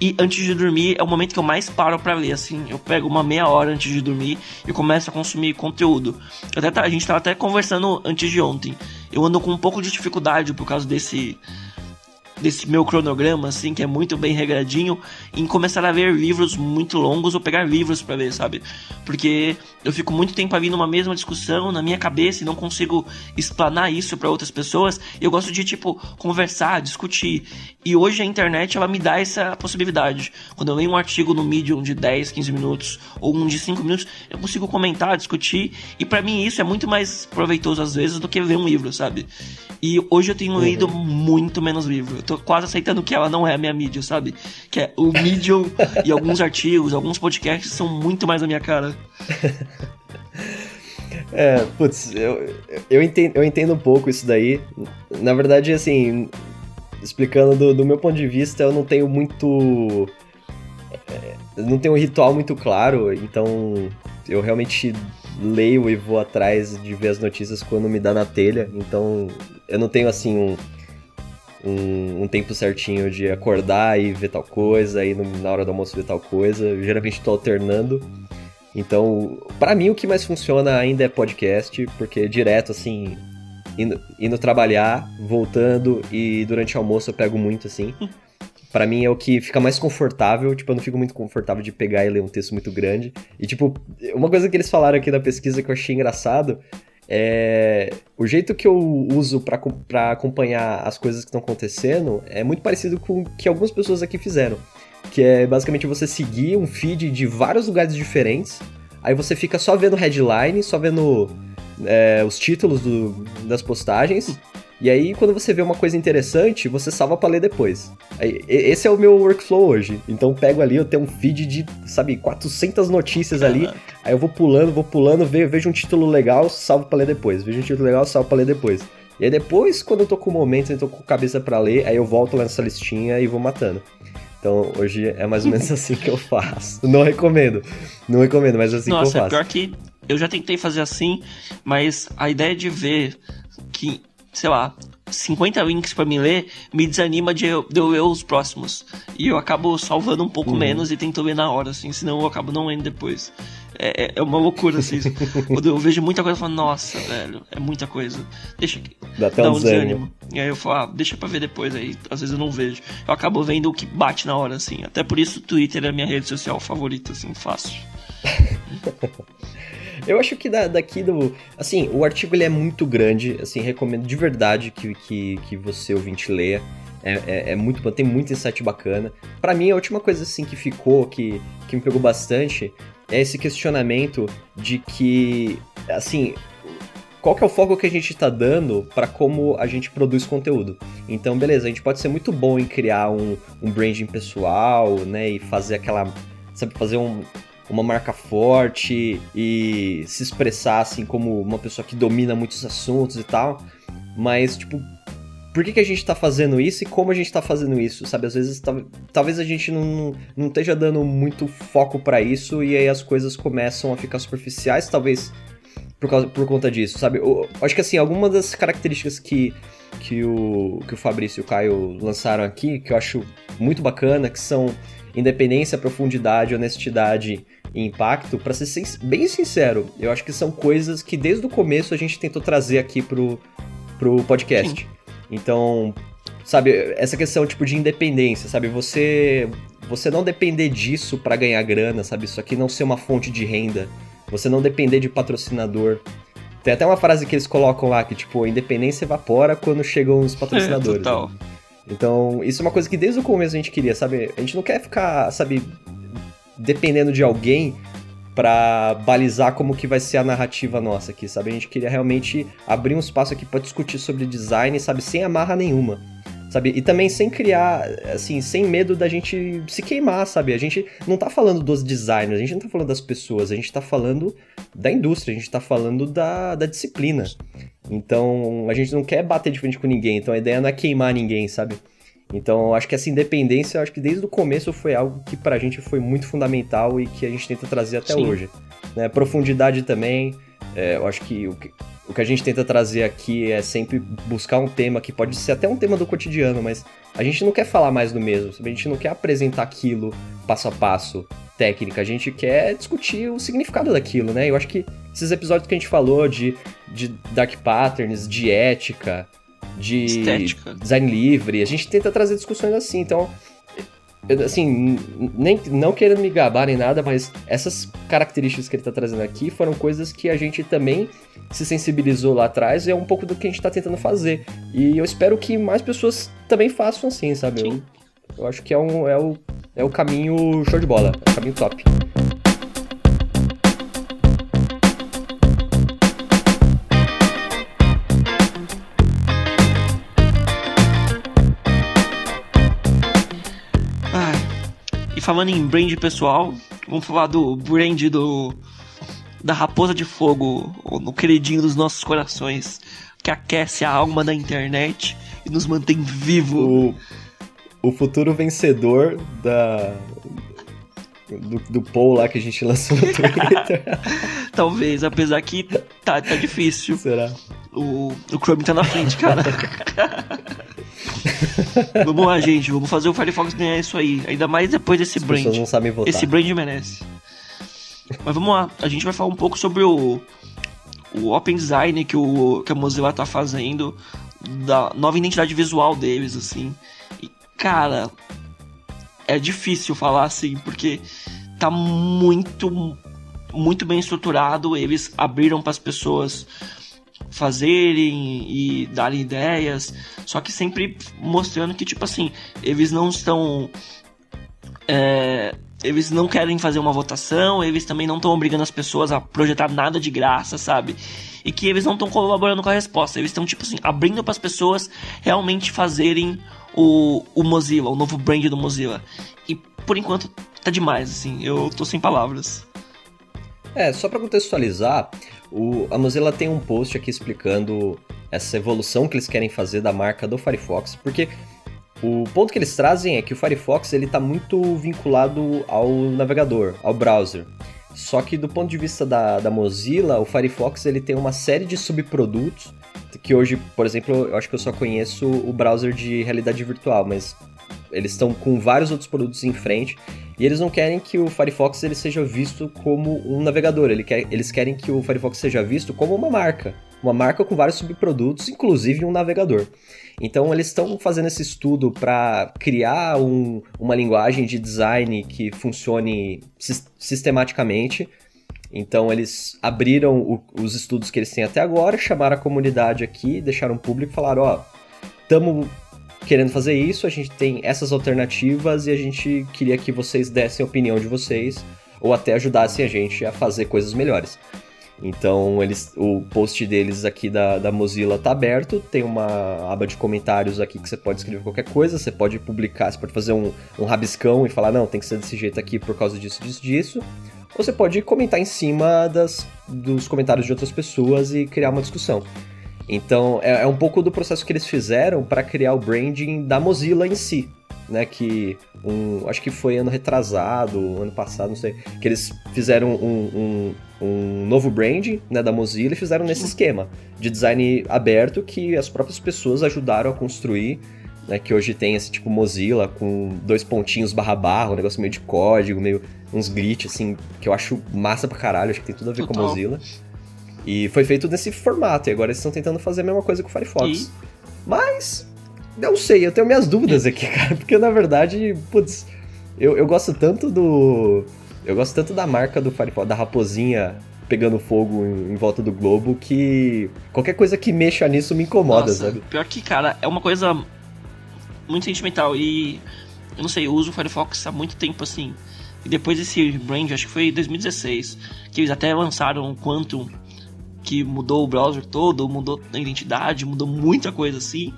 E antes de dormir é o momento que eu mais paro para ler, assim. Eu pego uma meia hora antes de dormir e começo a consumir conteúdo. Até, tá, a gente tava até conversando antes de ontem. Eu ando com um pouco de dificuldade por causa desse desse meu cronograma, assim, que é muito bem regradinho, em começar a ver livros muito longos ou pegar livros para ler, sabe? Porque eu fico muito tempo ali numa mesma discussão na minha cabeça e não consigo explanar isso para outras pessoas. Eu gosto de, tipo, conversar, discutir. E hoje a internet, ela me dá essa possibilidade. Quando eu leio um artigo no Medium de 10, 15 minutos ou um de 5 minutos, eu consigo comentar, discutir. E para mim isso é muito mais proveitoso às vezes do que ler um livro, sabe? E hoje eu tenho uhum. lido muito menos livro. Eu tô quase aceitando que ela não é a minha mídia, sabe? Que é o Medium [LAUGHS] e alguns artigos, alguns podcasts são muito mais a minha cara. [LAUGHS] É, putz, eu, eu, entendo, eu entendo um pouco isso daí. Na verdade, assim, explicando do, do meu ponto de vista, eu não tenho muito. É, não tenho um ritual muito claro, então eu realmente leio e vou atrás de ver as notícias quando me dá na telha. Então eu não tenho assim um, um, um tempo certinho de acordar e ver tal coisa, aí na hora do almoço ver tal coisa. Eu geralmente estou alternando. Então, para mim o que mais funciona ainda é podcast, porque direto assim, indo, indo trabalhar, voltando e durante o almoço eu pego muito assim. [LAUGHS] Para mim é o que fica mais confortável, tipo, eu não fico muito confortável de pegar e ler um texto muito grande. E tipo, uma coisa que eles falaram aqui na pesquisa que eu achei engraçado é, o jeito que eu uso para acompanhar as coisas que estão acontecendo é muito parecido com o que algumas pessoas aqui fizeram. Que é basicamente você seguir um feed de vários lugares diferentes, aí você fica só vendo headline, só vendo é, os títulos do, das postagens, e aí, quando você vê uma coisa interessante, você salva para ler depois. Esse é o meu workflow hoje. Então, pego ali, eu tenho um feed de, sabe, 400 notícias ali. Aí eu vou pulando, vou pulando, vejo um título legal, salvo para ler depois. Vejo um título legal, salvo para ler depois. E aí depois, quando eu tô com o momento, eu tô com cabeça para ler, aí eu volto lá nessa listinha e vou matando. Então, hoje é mais ou menos [LAUGHS] assim que eu faço. Não recomendo. Não recomendo, mas é assim Nossa, que eu faço. Nossa, é pior que eu já tentei fazer assim, mas a ideia de ver que sei lá, 50 links para me ler, me desanima de eu, de eu ler os próximos. E eu acabo salvando um pouco uhum. menos e tento ler na hora, assim, senão eu acabo não lendo depois. É, é, é uma loucura, assim. [LAUGHS] Quando eu vejo muita coisa, eu falo, nossa, velho, é muita coisa. Deixa aqui. Dá até dá um desânimo. E aí eu falo, ah, deixa pra ver depois, aí às vezes eu não vejo. Eu acabo vendo o que bate na hora, assim. Até por isso o Twitter é a minha rede social favorita, assim, fácil. [LAUGHS] Eu acho que da, daqui do. Assim, o artigo ele é muito grande, assim, recomendo de verdade que, que, que você ouvinte leia. É, é, é, muito bom, tem muito insight bacana. Para mim, a última coisa assim que ficou, que, que me pegou bastante, é esse questionamento de que, assim, qual que é o foco que a gente está dando para como a gente produz conteúdo. Então, beleza, a gente pode ser muito bom em criar um, um branding pessoal, né, e fazer aquela, sabe, fazer um, uma marca forte e se expressar assim como uma pessoa que domina muitos assuntos e tal. Mas, tipo, por que, que a gente tá fazendo isso e como a gente tá fazendo isso, sabe? Às vezes, talvez a gente não, não esteja dando muito foco para isso e aí as coisas começam a ficar superficiais, talvez por, causa, por conta disso, sabe? Eu, acho que, assim, algumas das características que, que, o, que o Fabrício e o Caio lançaram aqui, que eu acho muito bacana, que são independência, profundidade, honestidade e impacto, para ser bem sincero, eu acho que são coisas que desde o começo a gente tentou trazer aqui pro, pro podcast. Sim. Então, sabe, essa questão tipo de independência, sabe? Você você não depender disso para ganhar grana, sabe? Isso aqui não ser uma fonte de renda. Você não depender de patrocinador. Tem até uma frase que eles colocam lá que tipo, a independência evapora quando chegam os patrocinadores. É, total. Né? Então, isso é uma coisa que desde o começo a gente queria, sabe? A gente não quer ficar, sabe, dependendo de alguém para balizar como que vai ser a narrativa nossa aqui, sabe? A gente queria realmente abrir um espaço aqui para discutir sobre design, sabe, sem amarra nenhuma. Sabe? E também sem criar, assim, sem medo da gente se queimar, sabe? A gente não tá falando dos designers, a gente não tá falando das pessoas, a gente tá falando da indústria, a gente tá falando da, da disciplina. Então, a gente não quer bater de frente com ninguém, então a ideia não é queimar ninguém, sabe? Então, acho que essa independência, acho que desde o começo foi algo que pra gente foi muito fundamental e que a gente tenta trazer até Sim. hoje. Né? Profundidade também, é, eu acho que o, que o que a gente tenta trazer aqui é sempre buscar um tema que pode ser até um tema do cotidiano, mas a gente não quer falar mais do mesmo, a gente não quer apresentar aquilo passo a passo, técnica, a gente quer discutir o significado daquilo, né? Eu acho que esses episódios que a gente falou de, de dark patterns, de ética, de Estética. design livre. A gente tenta trazer discussões assim. Então, assim, nem, não querendo me gabar nem nada, mas essas características que ele tá trazendo aqui foram coisas que a gente também se sensibilizou lá atrás e é um pouco do que a gente tá tentando fazer. E eu espero que mais pessoas também façam assim, sabe? Eu, eu, acho que é, um, é, o, é o caminho show de bola, é o caminho top. Falando em brand pessoal, vamos falar do brand do da Raposa de Fogo, no queridinho dos nossos corações, que aquece a alma da internet e nos mantém vivo. O, o futuro vencedor da do, do Paul lá que a gente lançou no Twitter. [LAUGHS] Talvez, apesar que tá, tá difícil. Será? O, o Chrome tá na frente, cara. [LAUGHS] [LAUGHS] vamos lá, gente. Vamos fazer o Firefox ganhar isso aí. Ainda mais depois desse As brand. não sabem votar. Esse brand merece. Mas vamos lá. A gente vai falar um pouco sobre o, o Open Design que, o, que a Mozilla tá fazendo. Da nova identidade visual deles, assim. E, cara, é difícil falar assim, porque tá muito muito bem estruturado, eles abriram para as pessoas fazerem e darem ideias, só que sempre mostrando que tipo assim, eles não estão é, eles não querem fazer uma votação, eles também não estão obrigando as pessoas a projetar nada de graça, sabe? E que eles não estão colaborando com a resposta, eles estão tipo assim, abrindo para as pessoas realmente fazerem o, o Mozilla, o novo brand do Mozilla. E por enquanto tá demais, assim, eu tô sem palavras. É, só para contextualizar, o, a Mozilla tem um post aqui explicando essa evolução que eles querem fazer da marca do Firefox, porque o ponto que eles trazem é que o Firefox ele está muito vinculado ao navegador, ao browser. Só que do ponto de vista da, da Mozilla, o Firefox ele tem uma série de subprodutos que hoje, por exemplo, eu acho que eu só conheço o browser de realidade virtual, mas eles estão com vários outros produtos em frente e eles não querem que o Firefox ele seja visto como um navegador, ele quer, eles querem que o Firefox seja visto como uma marca, uma marca com vários subprodutos, inclusive um navegador. Então eles estão fazendo esse estudo para criar um, uma linguagem de design que funcione sistematicamente. Então eles abriram o, os estudos que eles têm até agora, chamaram a comunidade aqui, deixaram público falaram, ó, estamos querendo fazer isso, a gente tem essas alternativas e a gente queria que vocês dessem a opinião de vocês ou até ajudassem a gente a fazer coisas melhores. Então, eles, o post deles aqui da, da Mozilla tá aberto, tem uma aba de comentários aqui que você pode escrever qualquer coisa, você pode publicar, você pode fazer um, um rabiscão e falar, não, tem que ser desse jeito aqui por causa disso, disso, disso. Ou você pode comentar em cima das, dos comentários de outras pessoas e criar uma discussão. Então, é, é um pouco do processo que eles fizeram para criar o branding da Mozilla em si né? Que um, acho que foi ano retrasado, ano passado, não sei, que eles fizeram um, um, um novo brand né, da Mozilla e fizeram nesse esquema de design aberto que as próprias pessoas ajudaram a construir. Né, que hoje tem esse tipo Mozilla com dois pontinhos barra barra, um negócio meio de código, meio uns glitch, assim, que eu acho massa pra caralho, acho que tem tudo a ver Total. com Mozilla. E foi feito nesse formato, e agora eles estão tentando fazer a mesma coisa com o Firefox. E? Mas, não sei, eu tenho minhas dúvidas aqui, [LAUGHS] cara, porque na verdade, putz, eu, eu gosto tanto do. Eu gosto tanto da marca do Firefox, da raposinha pegando fogo em, em, volta do globo, que qualquer coisa que mexa nisso me incomoda, Nossa, sabe? Pior que, cara, é uma coisa muito sentimental e eu não sei, eu uso o Firefox há muito tempo assim. E depois desse brand, acho que foi 2016, que eles até lançaram o Quantum, que mudou o browser todo, mudou a identidade, mudou muita coisa assim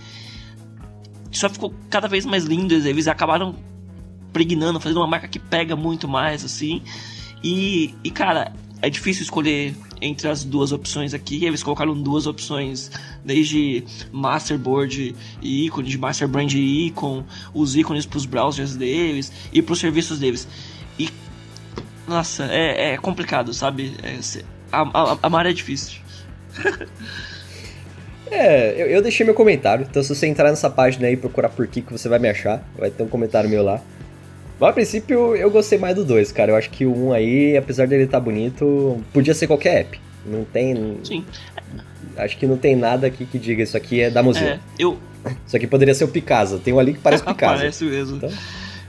só ficou cada vez mais lindo. Eles acabaram pregnando, fazendo uma marca que pega muito mais, assim. E, e cara, é difícil escolher entre as duas opções aqui. Eles colocaram duas opções, desde Masterboard e ícone, de Masterbrand e ícone, os ícones para os browsers deles e para os serviços deles. E, nossa, é, é complicado, sabe? É, a, a, a maré é difícil. É, eu, eu, deixei meu comentário, então se você entrar nessa página aí e procurar por que você vai me achar, vai ter um comentário meu lá. Mas a princípio eu gostei mais do 2, cara. Eu acho que o 1 um aí, apesar dele estar tá bonito, podia ser qualquer app. Não tem. Sim. Acho que não tem nada aqui que diga isso aqui é da Mozilla. É, eu. Isso aqui poderia ser o Picasa. Tem um ali que parece [LAUGHS] Picasa. parece mesmo. Então...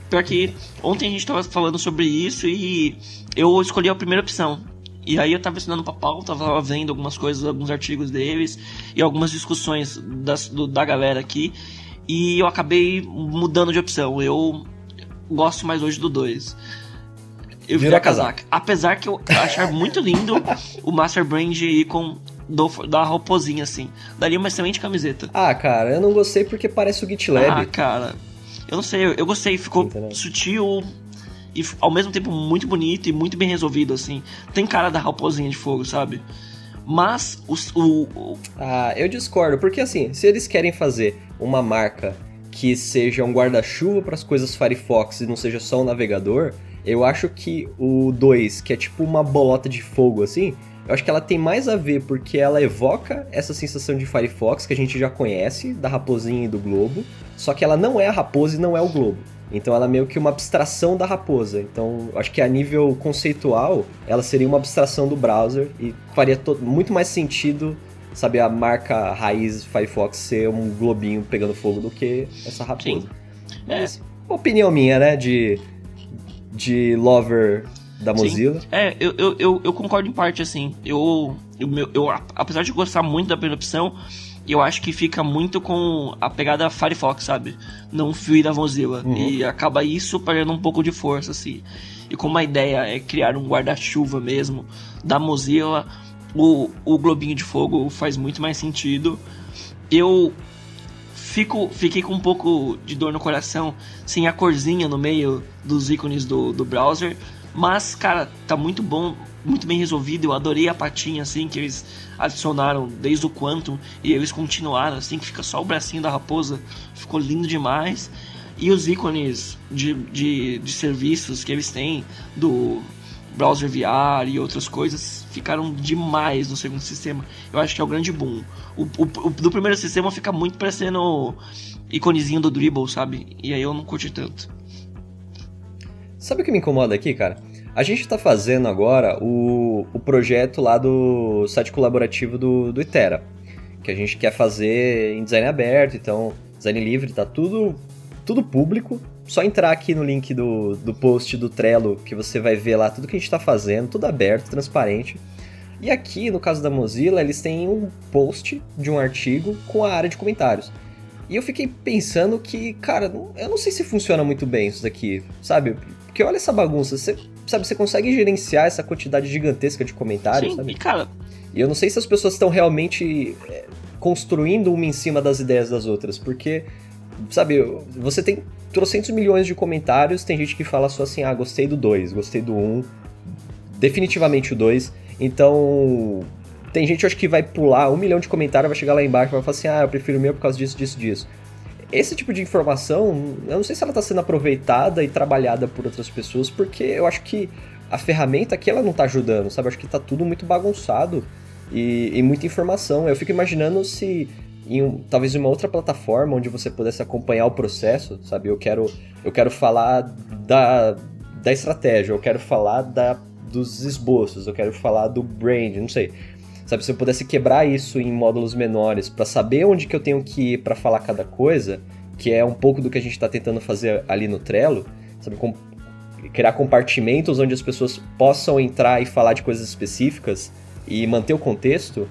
Pior que ontem a gente tava falando sobre isso e eu escolhi a primeira opção. E aí eu tava estudando pra pauta, tava vendo algumas coisas, alguns artigos deles e algumas discussões das, do, da galera aqui. E eu acabei mudando de opção. Eu gosto mais hoje do 2. Eu virei a casaca. Apesar que eu achar muito lindo [LAUGHS] o Master Brand Icon do, da ropozinha, assim. Daria uma excelente camiseta. Ah, cara, eu não gostei porque parece o GitLab. Ah, cara. Eu não sei, eu, eu gostei, ficou Entendeu? sutil, e ao mesmo tempo muito bonito e muito bem resolvido, assim. Tem cara da raposinha de fogo, sabe? Mas o, o. Ah, eu discordo, porque assim, se eles querem fazer uma marca que seja um guarda-chuva para as coisas Firefox e não seja só um navegador, eu acho que o 2, que é tipo uma bolota de fogo assim, eu acho que ela tem mais a ver porque ela evoca essa sensação de Firefox que a gente já conhece, da raposinha e do globo, só que ela não é a raposa e não é o globo. Então ela é meio que uma abstração da raposa. Então acho que a nível conceitual ela seria uma abstração do browser e faria muito mais sentido, sabe, a marca raiz Firefox ser um globinho pegando fogo do que essa raposa. Sim. Mas, é. opinião minha, né? De, de lover da Mozilla. Sim. É, eu, eu, eu, eu, concordo em parte, assim. Eu, eu, eu, apesar de gostar muito da primeira opção, eu acho que fica muito com a pegada Firefox, sabe? Não fui da Mozilla. Uhum. E acaba isso perdendo um pouco de força, assim. E como a ideia é criar um guarda-chuva mesmo da Mozilla, o, o Globinho de Fogo faz muito mais sentido. Eu fico, fiquei com um pouco de dor no coração sem a corzinha no meio dos ícones do, do browser. Mas, cara, tá muito bom, muito bem resolvido. Eu adorei a patinha assim que eles adicionaram desde o Quantum e eles continuaram assim, que fica só o bracinho da raposa. Ficou lindo demais. E os ícones de, de, de serviços que eles têm do browser VR e outras coisas ficaram demais no segundo sistema. Eu acho que é o grande boom. O, o, o do primeiro sistema fica muito parecendo iconezinho do Dribble, sabe? E aí eu não curti tanto. Sabe o que me incomoda aqui, cara? A gente está fazendo agora o, o projeto lá do site colaborativo do, do Itera, que a gente quer fazer em design aberto, então design livre, tá tudo, tudo público. Só entrar aqui no link do, do post do Trello que você vai ver lá tudo que a gente está fazendo, tudo aberto, transparente. E aqui, no caso da Mozilla, eles têm um post de um artigo com a área de comentários. E eu fiquei pensando que, cara, eu não sei se funciona muito bem isso daqui, sabe? Porque olha essa bagunça, você, sabe, você consegue gerenciar essa quantidade gigantesca de comentários, Sim, sabe? E cara. E eu não sei se as pessoas estão realmente é, construindo uma em cima das ideias das outras, porque, sabe, você tem trocentos milhões de comentários, tem gente que fala só assim, ah, gostei do 2, gostei do 1, um, definitivamente o 2, então. Tem gente, acho que vai pular um milhão de comentários, vai chegar lá embaixo e vai falar assim, ah, eu prefiro o meu por causa disso, disso, disso esse tipo de informação, eu não sei se ela está sendo aproveitada e trabalhada por outras pessoas, porque eu acho que a ferramenta aqui ela não está ajudando, sabe? Eu acho que está tudo muito bagunçado e, e, muita informação. Eu fico imaginando se em um, talvez uma outra plataforma onde você pudesse acompanhar o processo, sabe? Eu quero eu quero falar da, da estratégia, eu quero falar da, dos esboços, eu quero falar do brand, não sei. Sabe, se eu pudesse quebrar isso em módulos menores para saber onde que eu tenho que ir para falar cada coisa, que é um pouco do que a gente está tentando fazer ali no Trello, sabe, com, criar compartimentos onde as pessoas possam entrar e falar de coisas específicas e manter o contexto.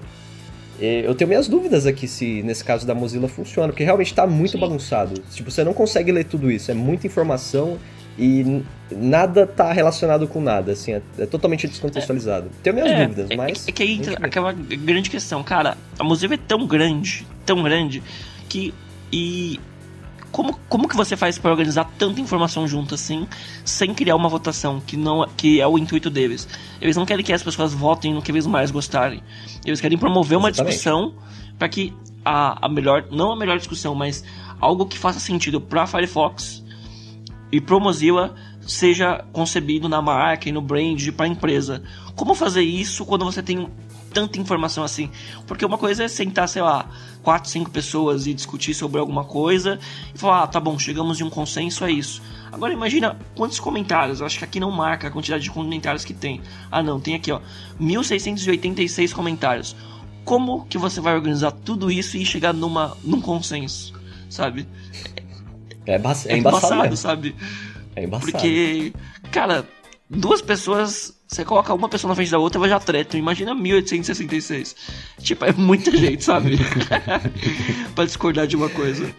Eu tenho minhas dúvidas aqui se nesse caso da Mozilla funciona, porque realmente está muito Sim. bagunçado. Tipo, você não consegue ler tudo isso, é muita informação e nada tá relacionado com nada, assim, é, é totalmente descontextualizado. É, Tenho minhas é, dúvidas, é, mas. É, que aí entra aquela grande questão, cara, a Mozilla é tão grande, tão grande, que. E. Como, como que você faz para organizar tanta informação junto assim, sem criar uma votação, que não que é o intuito deles? Eles não querem que as pessoas votem no que eles mais gostarem. Eles querem promover uma Exatamente. discussão para que a, a melhor, não a melhor discussão, mas algo que faça sentido para Firefox e pro Mozilla seja concebido na marca e no brand para a empresa. Como fazer isso quando você tem tanta informação assim? Porque uma coisa é sentar, sei lá, quatro, cinco pessoas e discutir sobre alguma coisa e falar, ah, tá bom, chegamos de um consenso, é isso. Agora imagina quantos comentários, eu acho que aqui não marca a quantidade de comentários que tem. Ah não, tem aqui ó, 1686 comentários. Como que você vai organizar tudo isso e chegar numa, num consenso, sabe? É, é, embaçado, é embaçado sabe? É embaçado. Porque, cara, duas pessoas, você coloca uma pessoa na frente da outra, vai já tretam. Imagina 1866. Tipo, é muita [LAUGHS] gente, sabe? [LAUGHS] pra discordar de uma coisa.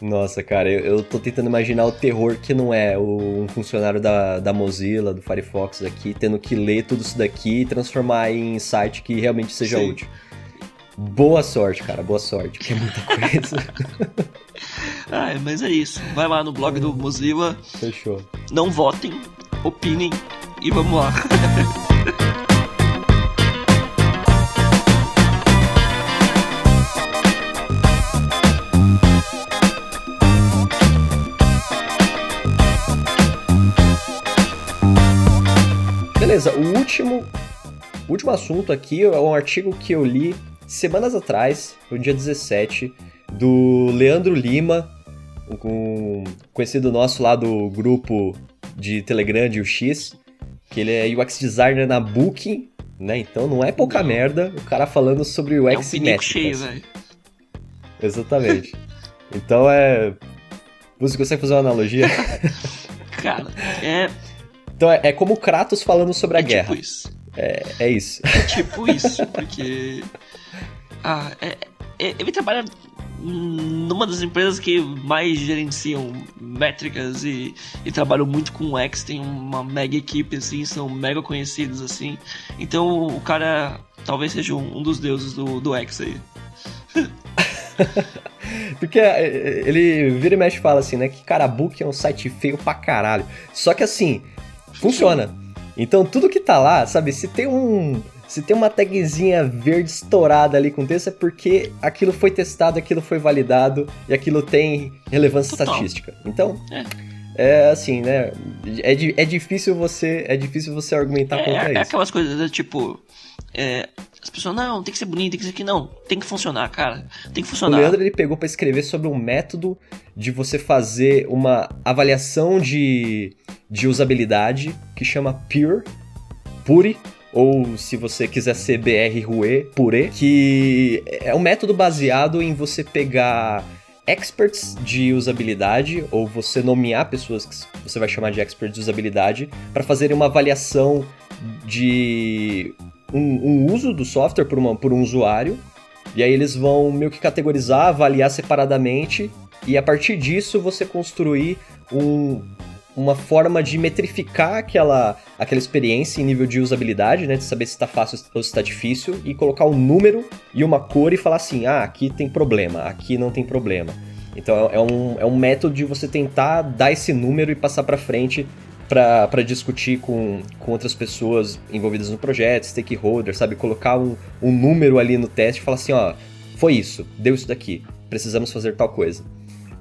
Nossa, cara, eu, eu tô tentando imaginar o terror que não é o, um funcionário da, da Mozilla, do Firefox aqui, tendo que ler tudo isso daqui e transformar em site que realmente seja Sim. útil. Boa sorte, cara, boa sorte, porque é muita coisa. [LAUGHS] ah, mas é isso. Vai lá no blog do Mozilla. Fechou. Não votem, opinem e vamos lá. Beleza, o último, o último assunto aqui é um artigo que eu li semanas atrás, no dia 17, do Leandro Lima, um conhecido nosso lá do grupo de Telegram de UX, que ele é UX designer na Booking, né? Então não é pouca merda o cara falando sobre UX é um cheio, velho. Exatamente. [LAUGHS] então é Você consegue fazer uma analogia? [LAUGHS] Cara, é. Então é, é como o Kratos falando sobre a é guerra. Tipo isso. É, é isso. É tipo isso, porque. Ah, é, é, ele trabalha numa das empresas que mais gerenciam métricas e, e trabalham muito com X, tem uma mega equipe assim, são mega conhecidos assim. Então o cara talvez seja um, um dos deuses do, do X aí. [LAUGHS] Porque é, é, ele vira e mexe e fala assim, né? Que Carabook é um site feio pra caralho. Só que assim, funciona. Então tudo que tá lá, sabe, se tem um. Se tem uma tagzinha verde estourada ali com texto, é porque aquilo foi testado, aquilo foi validado e aquilo tem relevância Total. estatística. Então. É. É assim, né? É, é difícil você é difícil você argumentar é, contra é, isso. É aquelas coisas, né, tipo, é, as pessoas, não, tem que ser bonito, tem que ser aqui. Não, tem que funcionar, cara. Tem que funcionar. O Leandro ele pegou para escrever sobre um método de você fazer uma avaliação de, de usabilidade que chama Pure, Pure, ou se você quiser ser BR Rue, Pure, que é um método baseado em você pegar experts de usabilidade, ou você nomear pessoas que você vai chamar de experts de usabilidade, para fazerem uma avaliação de um, um uso do software por, uma, por um usuário, e aí eles vão meio que categorizar, avaliar separadamente, e a partir disso você construir um, uma forma de metrificar aquela, aquela experiência em nível de usabilidade, né? De saber se está fácil ou se está difícil, e colocar um número e uma cor e falar assim: ah, aqui tem problema, aqui não tem problema. Então é um, é um método de você tentar dar esse número e passar para frente para discutir com, com outras pessoas envolvidas no projeto, stakeholders, sabe? Colocar um, um número ali no teste e falar assim, ó, foi isso, deu isso daqui, precisamos fazer tal coisa.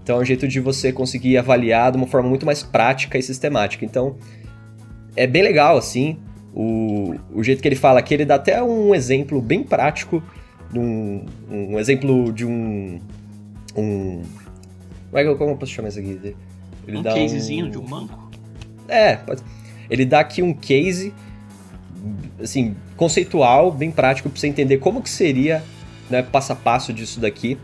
Então é um jeito de você conseguir avaliar de uma forma muito mais prática e sistemática. Então é bem legal, assim, o, o jeito que ele fala aqui, ele dá até um exemplo bem prático, um, um exemplo de um... um como é que eu, como eu posso chamar isso aqui? Ele um casezinho um... de um banco? É, pode... ele dá aqui um case, assim, conceitual, bem prático, para você entender como que seria, né, passo a passo disso daqui.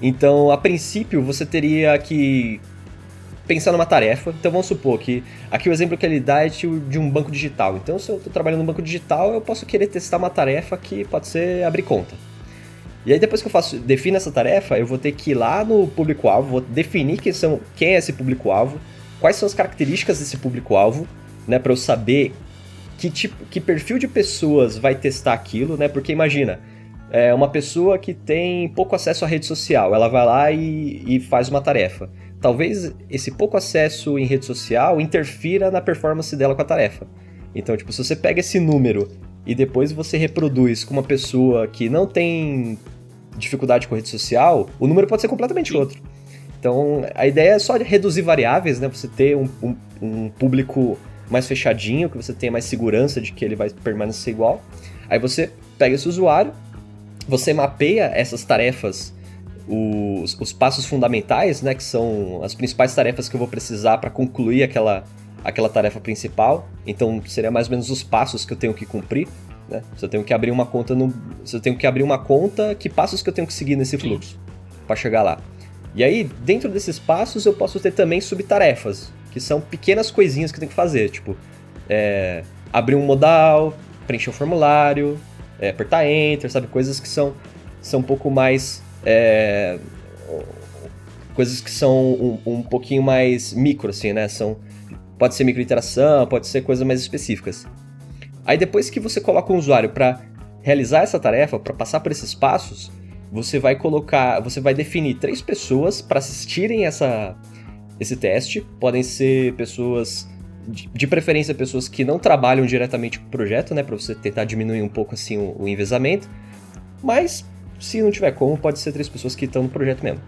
Então, a princípio, você teria que pensar numa tarefa. Então, vamos supor que aqui o exemplo que ele dá é de um banco digital. Então, se eu estou trabalhando no banco digital, eu posso querer testar uma tarefa que pode ser abrir conta. E aí, depois que eu faço, defino essa tarefa, eu vou ter que ir lá no público-alvo, vou definir quem, são, quem é esse público-alvo, quais são as características desse público-alvo, né, para eu saber que tipo, que perfil de pessoas vai testar aquilo, né? Porque imagina, é uma pessoa que tem pouco acesso à rede social, ela vai lá e, e faz uma tarefa. Talvez esse pouco acesso em rede social interfira na performance dela com a tarefa. Então, tipo, se você pega esse número e depois você reproduz com uma pessoa que não tem dificuldade com rede social, o número pode ser completamente Sim. outro. Então, a ideia é só reduzir variáveis, né? Você ter um, um, um público mais fechadinho, que você tenha mais segurança de que ele vai permanecer igual. Aí você pega esse usuário, você mapeia essas tarefas, os, os passos fundamentais, né? Que são as principais tarefas que eu vou precisar para concluir aquela, aquela tarefa principal. Então, seria mais ou menos os passos que eu tenho que cumprir. Né? Se eu tenho que abrir uma conta no. Se eu tenho que abrir uma conta, que passos que eu tenho que seguir nesse fluxo para chegar lá? E aí, dentro desses passos, eu posso ter também subtarefas, que são pequenas coisinhas que eu tenho que fazer, tipo, é, abrir um modal, preencher um formulário, é, apertar Enter, sabe? Coisas que são, são um pouco mais. É, coisas que são um, um pouquinho mais micro, assim, né? São, pode ser microinteração, pode ser coisas mais específicas. Aí depois que você coloca um usuário para realizar essa tarefa, para passar por esses passos, você vai colocar, você vai definir três pessoas para assistirem essa, esse teste. Podem ser pessoas, de, preferência, pessoas que não trabalham diretamente com o projeto, né, para você tentar diminuir um pouco assim o, o envezamento. Mas se não tiver como, pode ser três pessoas que estão no projeto mesmo.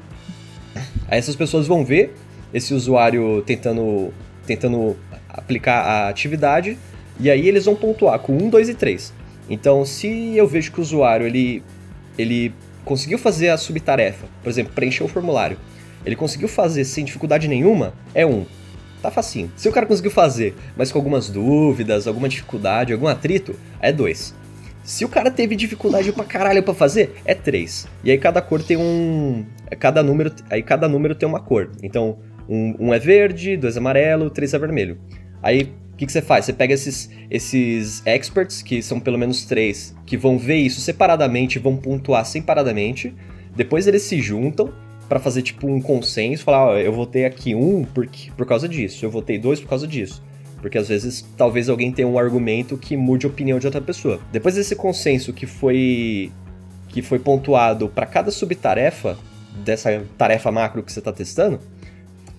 Aí essas pessoas vão ver esse usuário tentando, tentando aplicar a atividade e aí eles vão pontuar com 1, 2 e 3. Então, se eu vejo que o usuário ele, ele conseguiu fazer a subtarefa, por exemplo, preencher o formulário, ele conseguiu fazer sem dificuldade nenhuma, é um. Tá facinho. Se o cara conseguiu fazer, mas com algumas dúvidas, alguma dificuldade, algum atrito, é dois. Se o cara teve dificuldade pra caralho pra fazer, é três. E aí cada cor tem um. Cada número. Aí cada número tem uma cor. Então, Um, um é verde, dois é amarelo, três é vermelho. Aí o que, que você faz? Você pega esses, esses experts, que são pelo menos três, que vão ver isso separadamente, vão pontuar separadamente. Depois eles se juntam para fazer tipo um consenso, falar, ó, eu votei aqui um por, por causa disso, eu votei dois por causa disso. Porque às vezes talvez alguém tenha um argumento que mude a opinião de outra pessoa. Depois desse consenso que foi que foi pontuado para cada subtarefa dessa tarefa macro que você está testando,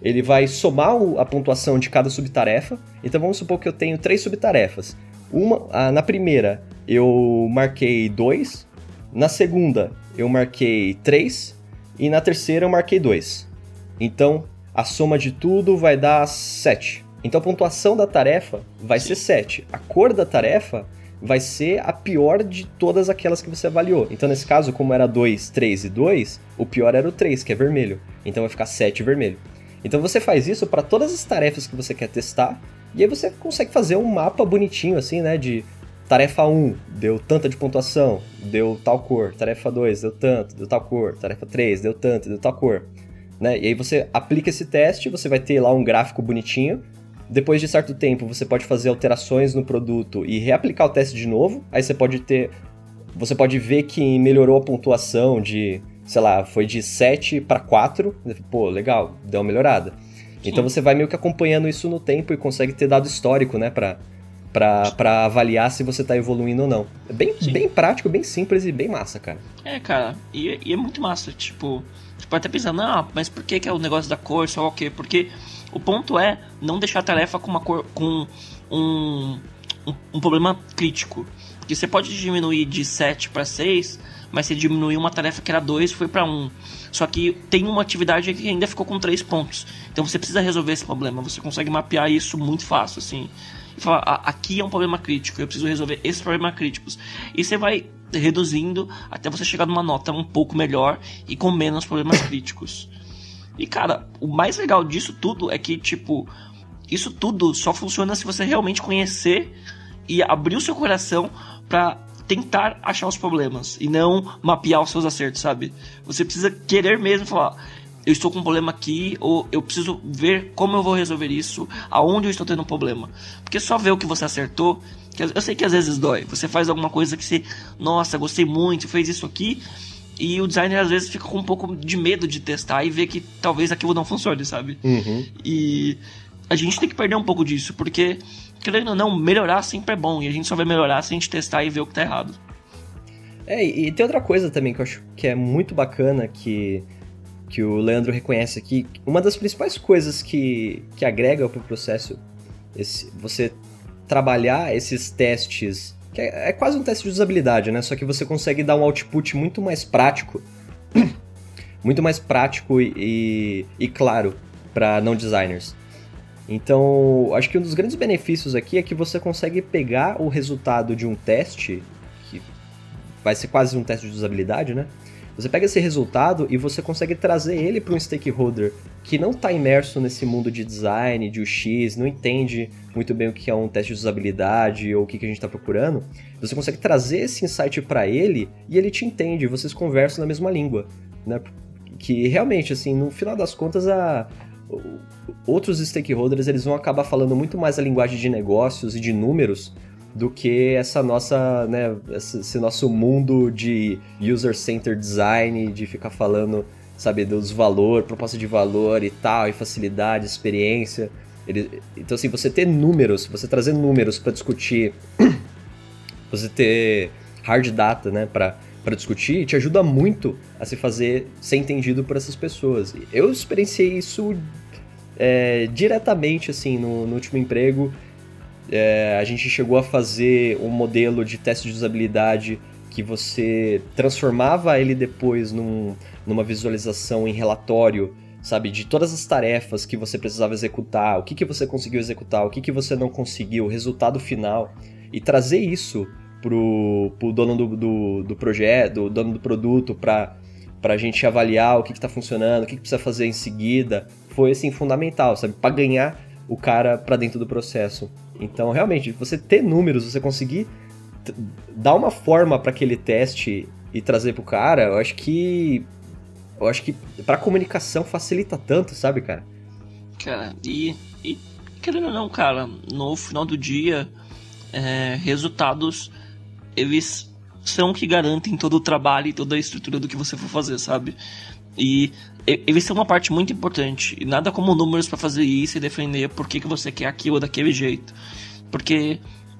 ele vai somar a pontuação de cada subtarefa. Então vamos supor que eu tenho três subtarefas. Uma, na primeira eu marquei 2, na segunda eu marquei 3 e na terceira eu marquei 2. Então, a soma de tudo vai dar 7. Então a pontuação da tarefa vai ser 7. A cor da tarefa vai ser a pior de todas aquelas que você avaliou. Então, nesse caso, como era 2, 3 e 2, o pior era o 3, que é vermelho. Então vai ficar 7 vermelho. Então você faz isso para todas as tarefas que você quer testar, e aí você consegue fazer um mapa bonitinho assim, né, de Tarefa 1 deu tanta de pontuação, deu tal cor. Tarefa 2 deu tanto, deu tal cor. Tarefa 3 deu tanto, deu tal cor. Né? E aí você aplica esse teste, você vai ter lá um gráfico bonitinho. Depois de certo tempo, você pode fazer alterações no produto e reaplicar o teste de novo. Aí você pode ter. Você pode ver que melhorou a pontuação de, sei lá, foi de 7 para 4. Pô, legal, deu uma melhorada. Então você vai meio que acompanhando isso no tempo e consegue ter dado histórico, né, pra, para avaliar se você tá evoluindo ou não. É bem, bem prático, bem simples e bem massa, cara. É, cara, e, e é muito massa, tipo, você pode até pensar, não, mas por que, que é o negócio da cor, só o quê? Porque o ponto é não deixar a tarefa com uma cor, com um, um, um problema crítico. Porque você pode diminuir de 7 para 6, mas você diminuiu uma tarefa que era 2 foi para 1. Só que tem uma atividade que ainda ficou com 3 pontos. Então você precisa resolver esse problema. Você consegue mapear isso muito fácil, assim e falar, aqui é um problema crítico, eu preciso resolver esses problemas críticos. E você vai reduzindo até você chegar numa nota um pouco melhor e com menos problemas [COUGHS] críticos. E cara, o mais legal disso tudo é que, tipo, isso tudo só funciona se você realmente conhecer e abrir o seu coração para tentar achar os problemas e não mapear os seus acertos, sabe? Você precisa querer mesmo falar, eu estou com um problema aqui, ou eu preciso ver como eu vou resolver isso, aonde eu estou tendo um problema. Porque só ver o que você acertou, que eu sei que às vezes dói. Você faz alguma coisa que você, nossa, gostei muito, fez isso aqui, e o designer às vezes fica com um pouco de medo de testar e ver que talvez aquilo não funcione, sabe? Uhum. E a gente tem que perder um pouco disso, porque, querendo ou não, melhorar sempre é bom, e a gente só vai melhorar se a gente testar e ver o que tá errado. É, e tem outra coisa também que eu acho que é muito bacana, que que o Leandro reconhece aqui, uma das principais coisas que, que agrega para o processo, esse, você trabalhar esses testes, que é, é, quase um teste de usabilidade, né? Só que você consegue dar um output muito mais prático, [COUGHS] muito mais prático e, e, e claro para não designers. Então, acho que um dos grandes benefícios aqui é que você consegue pegar o resultado de um teste, que vai ser quase um teste de usabilidade, né? Você pega esse resultado e você consegue trazer ele para um stakeholder que não está imerso nesse mundo de design, de UX, não entende muito bem o que é um teste de usabilidade ou o que a gente está procurando. Você consegue trazer esse insight para ele e ele te entende, vocês conversam na mesma língua, né? Que realmente, assim, no final das contas, a, outros stakeholders eles vão acabar falando muito mais a linguagem de negócios e de números do que essa nossa, né, esse nosso mundo de user-centered design, de ficar falando, sabe, dos valor, proposta de valor e tal, e facilidade, experiência. Ele, então, assim, você ter números, você trazer números para discutir, [CLEARS THROAT] você ter hard data, né, para para discutir, te ajuda muito a se fazer ser entendido por essas pessoas. Eu experienciei isso é, diretamente, assim, no, no último emprego é, a gente chegou a fazer um modelo de teste de usabilidade que você transformava ele depois num, numa visualização em relatório, sabe, de todas as tarefas que você precisava executar, o que, que você conseguiu executar, o que, que você não conseguiu, o resultado final, e trazer isso pro, pro dono do, do, do projeto, do dono do produto, para a gente avaliar o que está funcionando, o que, que precisa fazer em seguida, foi assim fundamental, sabe, para ganhar o cara para dentro do processo. Então, realmente, você ter números, você conseguir dar uma forma para aquele teste e trazer pro cara, eu acho que eu acho que para comunicação facilita tanto, sabe, cara? Cara, e, e querendo ou não, cara, no final do dia, é, resultados, eles são que garantem todo o trabalho e toda a estrutura do que você for fazer, sabe? E eles são uma parte muito importante. E nada como números para fazer isso e defender por que, que você quer aquilo daquele jeito. Porque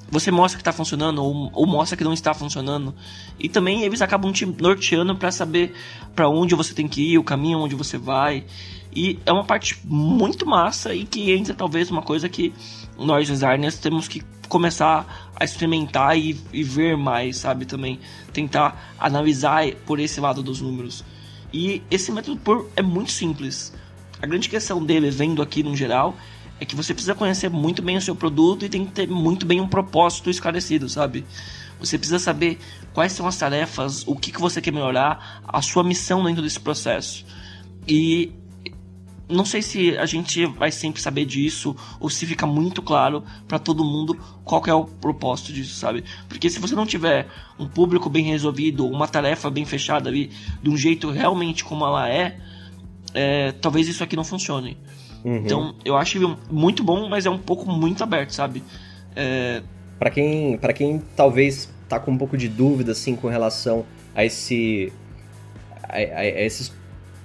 você mostra que está funcionando ou, ou, mostra que não está funcionando. E também eles acabam te norteando para saber para onde você tem que ir, o caminho onde você vai. E é uma parte muito massa e que entra talvez uma coisa que nós designers temos que começar a experimentar e, e ver mais, sabe? Também tentar analisar por esse lado dos números. E esse método por é muito simples. A grande questão dele, vendo aqui no geral, é que você precisa conhecer muito bem o seu produto e tem que ter muito bem um propósito esclarecido, sabe? Você precisa saber quais são as tarefas, o que, que você quer melhorar, a sua missão dentro desse processo. E não sei se a gente vai sempre saber disso ou se fica muito claro para todo mundo qual é o propósito disso, sabe? Porque se você não tiver um público bem resolvido, uma tarefa bem fechada ali, de um jeito realmente como ela é, é talvez isso aqui não funcione. Uhum. Então, eu acho muito bom, mas é um pouco muito aberto, sabe? É... Para quem, pra quem talvez tá com um pouco de dúvida assim com relação a esse a, a, a esses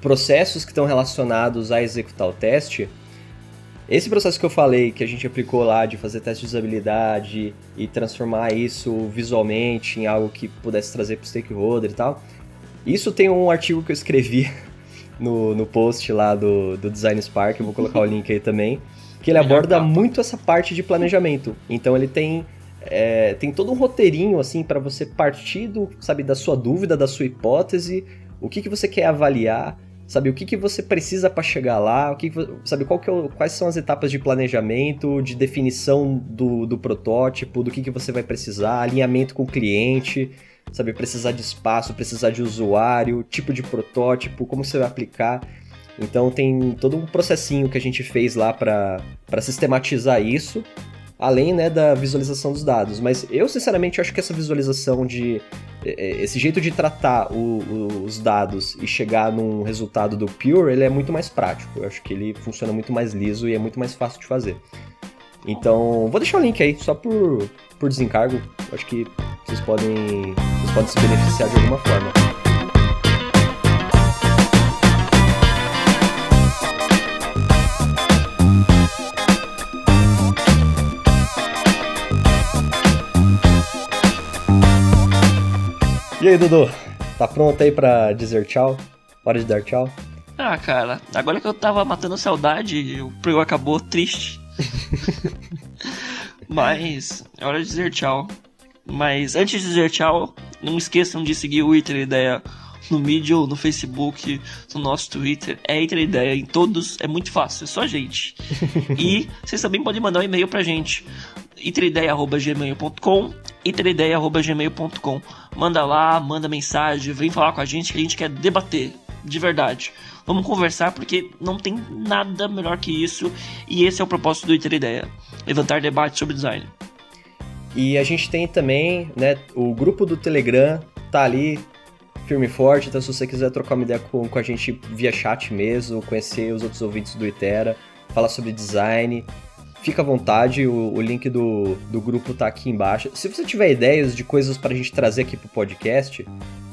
processos que estão relacionados a executar o teste, esse processo que eu falei, que a gente aplicou lá de fazer teste de usabilidade e transformar isso visualmente em algo que pudesse trazer para o stakeholder e tal, isso tem um artigo que eu escrevi [LAUGHS] no, no post lá do, do Design Spark, eu vou colocar o link aí também, que ele aborda muito essa parte de planejamento. Então ele tem é, tem todo um roteirinho assim para você partir do, sabe, da sua dúvida, da sua hipótese, o que, que você quer avaliar Sabe, o que, que você precisa para chegar lá, o que, que sabe, qual que é, quais são as etapas de planejamento, de definição do, do protótipo, do que, que você vai precisar, alinhamento com o cliente, sabe, precisar de espaço, precisar de usuário, tipo de protótipo, como você vai aplicar. Então tem todo um processinho que a gente fez lá para sistematizar isso além né, da visualização dos dados. Mas eu, sinceramente, acho que essa visualização de. Esse jeito de tratar o, os dados e chegar num resultado do Pure, ele é muito mais prático. Eu acho que ele funciona muito mais liso e é muito mais fácil de fazer. Então, vou deixar o link aí, só por, por desencargo. Eu acho que vocês podem, vocês podem se beneficiar de alguma forma. E aí, Dudu? Tá pronto aí pra dizer tchau? Hora de dar tchau? Ah, cara, agora que eu tava matando saudade, o programa acabou triste. [LAUGHS] Mas é hora de dizer tchau. Mas antes de dizer tchau, não esqueçam de seguir o Iter Ideia no Medium, no Facebook, no nosso Twitter. É Iter Ideia em todos, é muito fácil, é só a gente. [LAUGHS] e vocês também podem mandar um e-mail pra gente itreideia.gmail.com itreideia.gmail.com Manda lá, manda mensagem, vem falar com a gente que a gente quer debater, de verdade. Vamos conversar porque não tem nada melhor que isso e esse é o propósito do Itreideia, levantar debate sobre design. E a gente tem também, né, o grupo do Telegram tá ali firme e forte, então se você quiser trocar uma ideia com, com a gente via chat mesmo, conhecer os outros ouvintes do Itera, falar sobre design, fica à vontade, o, o link do, do grupo tá aqui embaixo. Se você tiver ideias de coisas pra gente trazer aqui pro podcast,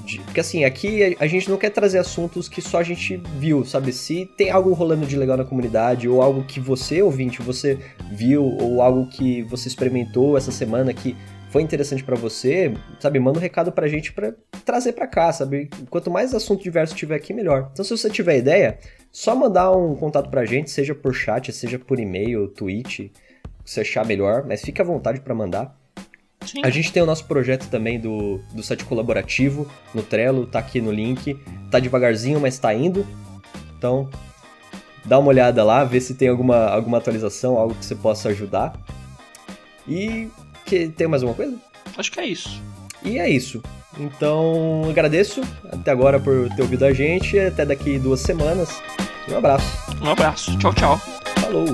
de, porque assim, aqui a, a, gente não quer trazer assuntos que só a gente viu, sabe? Se tem algo rolando de legal na comunidade, ou algo que você, ouvinte, você viu, ou algo que você experimentou essa semana que foi interessante para você, sabe? Manda um recado pra gente para trazer para cá, sabe? Quanto mais assunto diverso tiver aqui, melhor. Então, se você tiver ideia, só mandar um contato pra gente, seja por chat, seja por e-mail, tweet, se achar melhor, mas fique à vontade para mandar. Sim. A gente tem o nosso projeto também do, do site colaborativo no Trello, tá aqui no link. Tá devagarzinho, mas tá indo. Então, dá uma olhada lá, vê se tem alguma, alguma atualização, algo que você possa ajudar. E que tem mais alguma coisa? Acho que é isso. E é isso. Então, agradeço até agora por ter ouvido a gente. Até daqui duas semanas. Um abraço. Um abraço. Tchau, tchau. Falou.